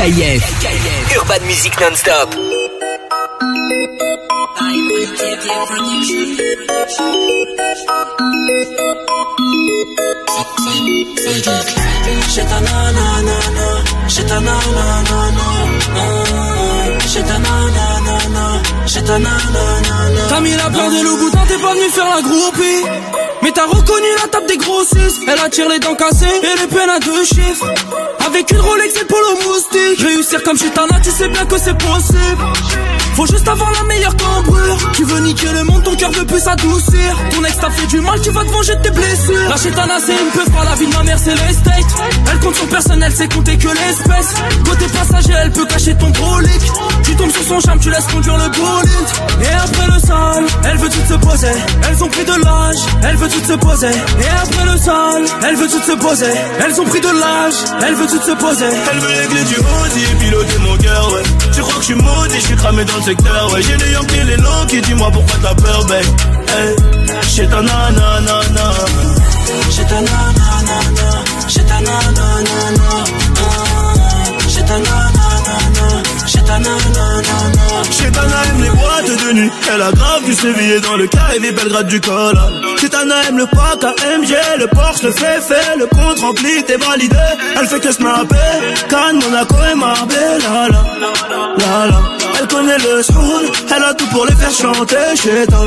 KIF. Urban Music non-stop. J'ai ta nanana, j'ai ta nanana, j'ai ta nanana. T'as mis la peur de Louboutin, t'es pas venu faire la groupie. Mais t'as reconnu la table des grossistes. Elle attire les dents cassées et les peines à deux chiffres. Avec une Rolex et le moustique. Réussir comme Chitana, tu sais bien que c'est possible. Faut juste avoir la meilleure cambrure. Tu veux niquer le monde, ton cœur veut plus s'adoucir. Ton ex t'a fait du mal, tu vas te venger de tes blessures. La Chitana, c'est une peu pas la vie de ma mère, c'est l'estate. Elle compte son personnel, c'est compter que l'espèce. Côté passager, elle peut cacher ton brolic. Tu tombes sur son charme, tu laisses conduire le bolide. Et après le sale, elle veut tout se poser. Elles ont pris de l'âge, elle veut tout se poser. Et après le sale, elle veut tout se poser. Elles ont pris de l'âge, elle veut tout se poser. Elle veut les clés du Audi piloter mon cœur, ouais. Tu crois que je suis maudit, je suis cramé dans le J'ai les Yankees, les longs qui dis-moi pourquoi t'as peur, babe? Hey, j'ai ta nanana, J'ai ta nanana, j'ai ta nanana, j'ai ta nanana, j'ai ta nanana. Chetana aime les boîtes de nuit Elle a grave du sévillé dans le KV Belgrade du col. Chetana aime le pack AMG Le Porsche, le fait Le compte rempli, t'es validé. Elle fait que snapper Cannes, Monaco et Marbella. La, la, la. Elle connaît le soul Elle a tout pour les faire chanter Chetana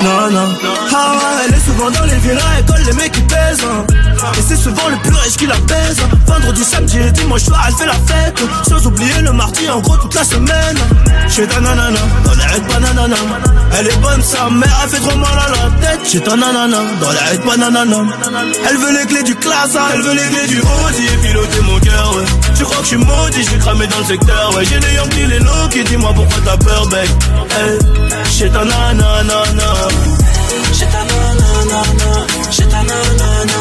Non, non. Ah elle est souvent dans les villas Elle colle les mecs qui pèsent hein. Et c'est souvent le plus riche qui la pèse Vendredi, samedi et dimanche soir Elle fait la fête Sans oublier le mardi En gros toute la semaine Chez ta nanana les règles bananana Elle est bonne sa mère Elle fait trop mal à la tête Chez ta nanana Dans les règles bananana Elle veut les clés du classe Elle veut les clés du Audi piloter mon cœur ouais. Tu crois que je suis maudit Je suis cramé dans le secteur ouais. J'ai les Yankees les low qui dis-moi pourquoi t'as peur babe hey. Ta nanana J'ai ta nanana, j'ai ta nanana,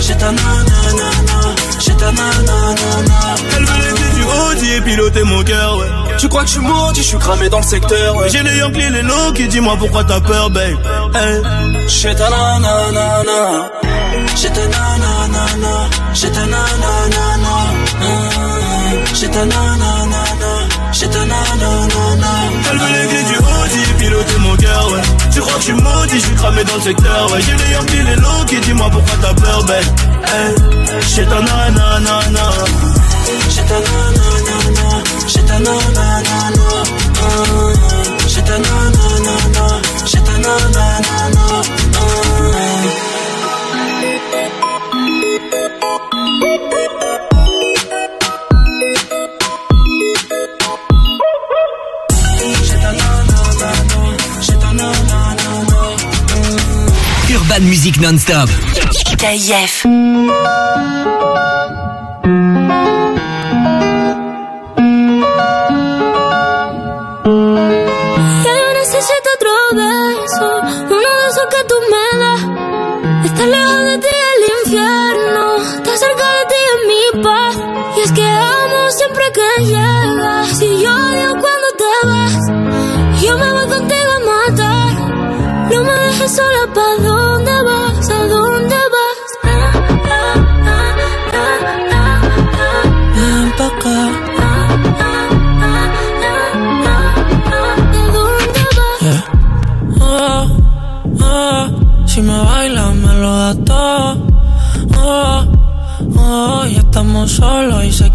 j'ai ta nanana, j'ai ta nanana. Audi et piloter mon cœur, ouais. Tu crois que je suis maudit, je suis cramé dans le secteur. ouais. J'ai les Yankees, les low qui dis-moi pourquoi t'as peur, babe. Hey. J'ai ta nanana, J'ai ta nanana, j'ai ta nanana, j'ai ta nanana, j'ai ta nanana. Elle veut les clés du Audi et piloter mon cœur, ouais. Tu crois que je suis maudit, je suis cramé dans le secteur, ouais. J'ai les Yankees, les low qui dis-moi pourquoi t'as peur, babe. Hey. J'ai ta nanana, J'ai ta nanana, j'ai ta nanana, j'ai ta nanana, j'ai ta nanana. Urban Music Non-Stop. Estar lejos de ti el infierno, estar cerca de ti es mi paz. Y es que amo siempre que llegas, y yo odio cuando te vas. Yo me voy contigo a matar, no me dejes sola, ¿pa' dónde vas? ¿A dónde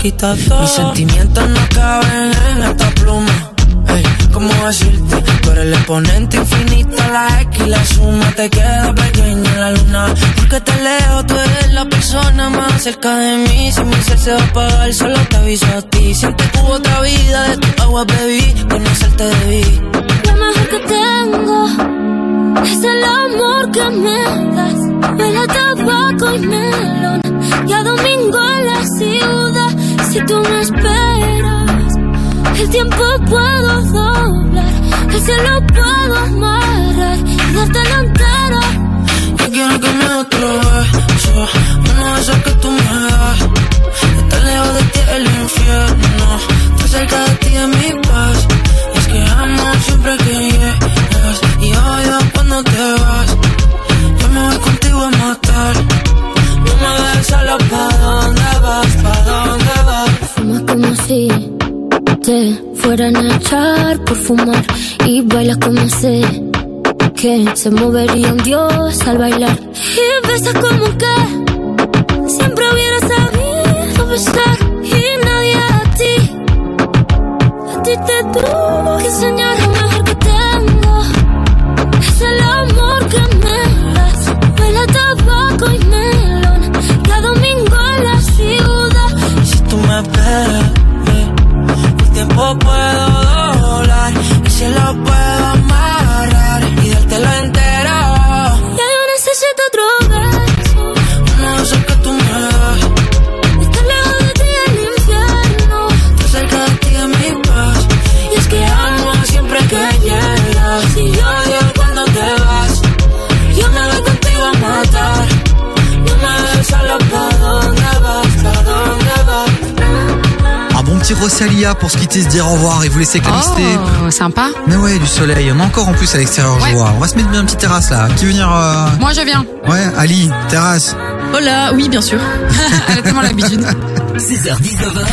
Mis sentimientos no caben en esta pluma. Ey, ¿cómo decirte? Tú eres el exponente infinito, la X y la suma te queda pequeña en la luna. Porque te leo, tú eres la persona más cerca de mí. Si mi ser se va a apagar, solo te aviso a ti. Siempre que hubo otra vida, de tu agua bebí, conocerte debí. Lo mejor que tengo es el amor que me das. Huele a tabaco y melón. Y a domingo en la ciudad. Si tú me esperas, el tiempo puedo doblar. El cielo puedo amarrar y dártelo entero. Yo quiero que me otro beso, de que tú me das. Estar lejos de ti el infierno, estar cerca de ti es mi paz. Es que amo siempre que llegas y odio cuando te vas. Yo me voy contigo a matar, no me dejes solo pa' dónde vas, pa' dónde vas. Fumas como si te fueran a echar por fumar. Y bailas como sé que se movería un dios al bailar. Y besas como que siempre hubiera sabido besar. Y nadie a ti, a ti te tuvo que enseñar El tiempo puedo doblar y si lo puedo petit Rosalia pour se quitter, se dire au revoir et vous laisser calister. Oh, sympa. Mais ouais, du soleil. On a encore en plus à l'extérieur, je vois. On va se mettre bien une petite terrasse là. Qui veut venir euh, Moi, je viens. Ouais, Ali, terrasse. Hola, oui, bien sûr. [LAUGHS] Elle a tellement l'habitude. 16h-19h.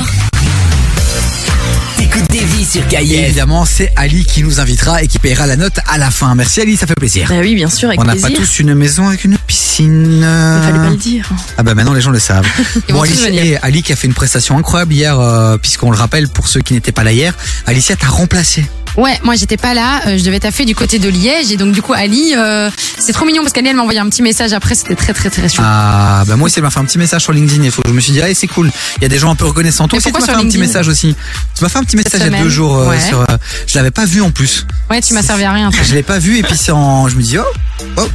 T'écoutes Davy sur Et évidemment, c'est Ali qui nous invitera et qui paiera la note à la fin. Merci Ali, ça fait plaisir. Bah oui, bien sûr, avec On n'a pas tous une maison avec une piscine. Il fallait pas le dire. Ah bah maintenant les gens le savent. [LAUGHS] Alicia, venir. et Ali qui a fait une prestation incroyable hier, euh, puisqu'on le rappelle pour ceux qui n'étaient pas là hier, Alicia t'a remplacé. Ouais, moi j'étais pas là, euh, je devais taffer du côté de Liège et donc du coup Ali, euh, c'est trop mignon parce qu'Ali elle m'a envoyé un petit message après, c'était très très très chouette. Ah bah moi aussi elle m'a fait un petit message sur LinkedIn et faut, je me suis dit allez c'est cool. Il y a des gens un peu reconnaissants. Toi aussi tu m'as fait un petit message aussi. Tu m'as fait un petit message il y a deux jours euh, Ouais. sur. euh, je l'avais pas vu en plus. Ouais, tu m'as servi à rien. toi. Je l'ai pas vu et puis c'est en. Je me dis oh oh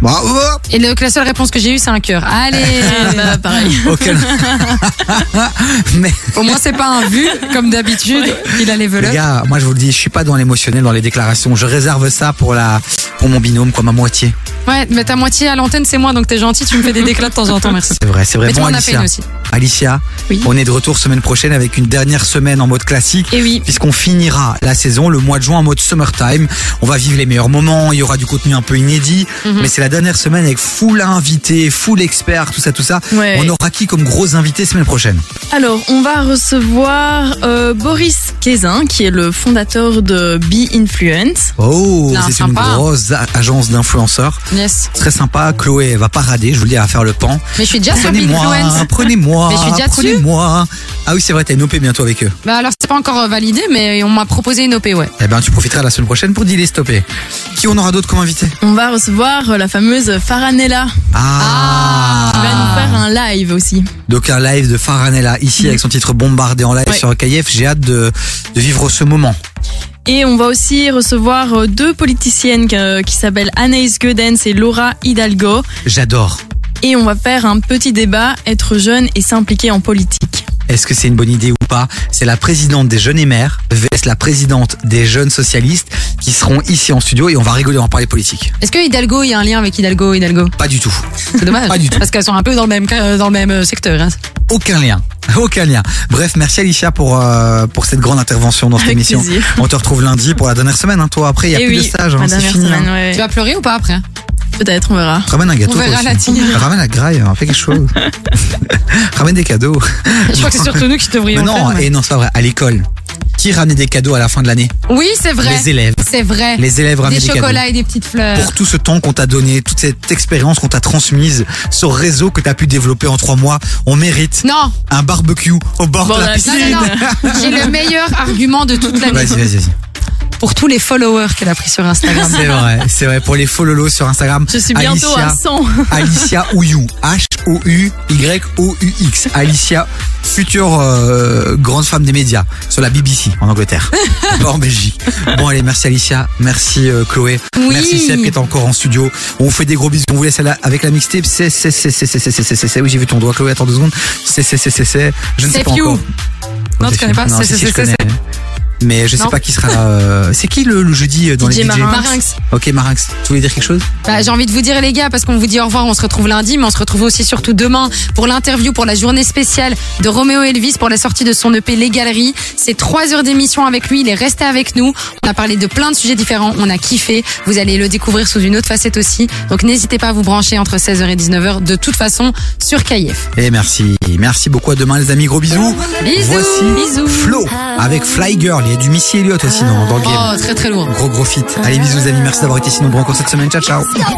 bravo. Et la seule réponse que j'ai eue c'est un cœur. Allez, [LAUGHS] bah, pareil. [LAUGHS] Aucun. [LAUGHS] Mais Au moins c'est pas un vu comme d'habitude. Il a les les velours. gars, moi je vous le dis, je suis pas dans l'émotionnel, dans les déclarations. Je réserve ça pour la pour mon binôme, quoi, ma moitié. Ouais, mais ta moitié à l'antenne c'est moi donc t'es gentil, tu me fais des déclats de temps en temps, merci. C'est vrai, c'est vrai. Mais tu bon, m'en as fait Alicia, une aussi. Alicia, on est de retour semaine prochaine avec une dernière semaine en mode classique. Et oui. Puisqu'on finira la saison le mois de juin en mode summertime. On va vivre les meilleurs moments. Il y aura du contenu un peu inédit. Mhm. Mais c'est la dernière semaine avec full invités, full experts, tout ça, tout ça. Ouais. On aura qui comme gros invité semaine prochaine Alors, on va recevoir euh, Boris Kézin, qui est le fondateur de Be Influence. Oh, c'est une grosse agence d'influenceurs. Yes. Très sympa. Chloé va parader. Je vous le dis, va faire le pan. Mais je suis déjà sur Prenez-moi, Influence. Prenez-moi. Mais je suis déjà dessus. Prenez-moi. Ah oui, c'est vrai, t'as une OP bientôt avec eux. Bah alors c'est pas encore euh, validé mais on m'a proposé une OP ouais. Eh ben, tu profiteras la semaine prochaine pour dealer stopper. Qui on aura d'autres comme invité? On va recevoir euh, la fameuse Faranella, Ah, qui va nous faire un live aussi. Donc un live de Faranella ici avec son titre bombardé en live Ouais. sur KF. J'ai hâte de, de vivre ce moment. Et on va aussi recevoir euh, deux politiciennes euh, qui s'appellent Anaïs Gedens et Laura Hidalgo. J'adore. Et on va faire un petit débat, être jeune et s'impliquer en politique. Est-ce que c'est une bonne idée ou pas? C'est la présidente des jeunes émers vs la présidente des jeunes socialistes qui seront ici en studio et on va rigoler, on va parler politique. Est-ce que Hidalgo, il y a un lien avec Hidalgo, Hidalgo? Pas du tout. C'est dommage. [LAUGHS] Pas du tout. Parce qu'elles sont un peu dans le même, dans le même euh, secteur. hein. Aucun lien. [LAUGHS] Aucun lien. Bref, merci Alicia pour euh, pour cette grande intervention dans cette Avec émission. plaisir. On te retrouve lundi pour la dernière semaine. Hein, toi, après, il y a Eh plus oui, de stage. Hein, c'est fini. semaine, hein. ouais. Tu vas pleurer ou pas après? Peut-être, on verra. Ramène un gâteau. On verra la. Ramène la graille, fais quelque chose. [LAUGHS] Ramène des cadeaux. Je crois que c'est surtout nous qui devrions Mais non, faire. mais- et non, c'est pas vrai. À l'école, qui ramenait des cadeaux à la fin de l'année Oui, c'est vrai. Les élèves. C'est vrai. Les élèves ramenaient Des des chocolats et des petites fleurs. Pour tout ce temps qu'on t'a donné, toute cette expérience qu'on t'a transmise, ce réseau que t'as pu développer en trois mois, on mérite Non. un barbecue au bord Bon, de la la piscine. Non, non, non. J'ai le meilleur argument de toute l'année. Vas-y, vas-y, vas-y pour tous les followers qu'elle a pris sur Instagram. C'est vrai, c'est vrai, pour les followers sur Instagram. Je suis bientôt à 100. Alicia Ouyou, H-O-U-Y-O-U-X. Alicia, future euh, grande femme des médias sur la BBC en Angleterre, [LAUGHS] pas en Belgique. Bon, allez, merci Alicia, merci euh, Chloé, oui. merci Seb qui est encore en studio. On vous fait des gros bisous, on vous laisse avec la mixtape. C'est, c'est, c'est, c'est, c'est, c'est, c'est, oui, j'ai vu ton doigt, Chloé, attends deux secondes. C'est, c'est, c'est, c'est, c'est, je ne sais pas encore. Non, tu connais pas? C'est, c'est, c'est, c'est. Mais je sais Non. pas qui sera euh, C'est qui le, le jeudi euh, dans DJ les DJ Marinx. Marinx. Ok, Marinx. Tu voulais dire quelque chose? Bah, j'ai envie de vous dire les gars parce qu'on vous dit au revoir, on se retrouve lundi, mais on se retrouve aussi surtout demain pour l'interview pour la journée spéciale de Roméo Elvis pour la sortie de son EP Les Galeries. C'est trois heures d'émission avec lui, il est resté avec nous. On a parlé de plein de sujets différents, on a kiffé. Vous allez le découvrir sous une autre facette aussi. Donc n'hésitez pas à vous brancher entre 16h et 19h de toute façon sur KF. Et merci. Merci beaucoup. À demain, les amis. Gros bisous. Bisous. Voici Bisous. Flo avec Fly Girl. Il y a du Missy Elliott aussi dans, dans le game. Oh, très très lourd. Gros gros fit. Allez, bisous, les amis. Merci d'avoir été ici nombreux encore cette semaine. Ciao, ciao.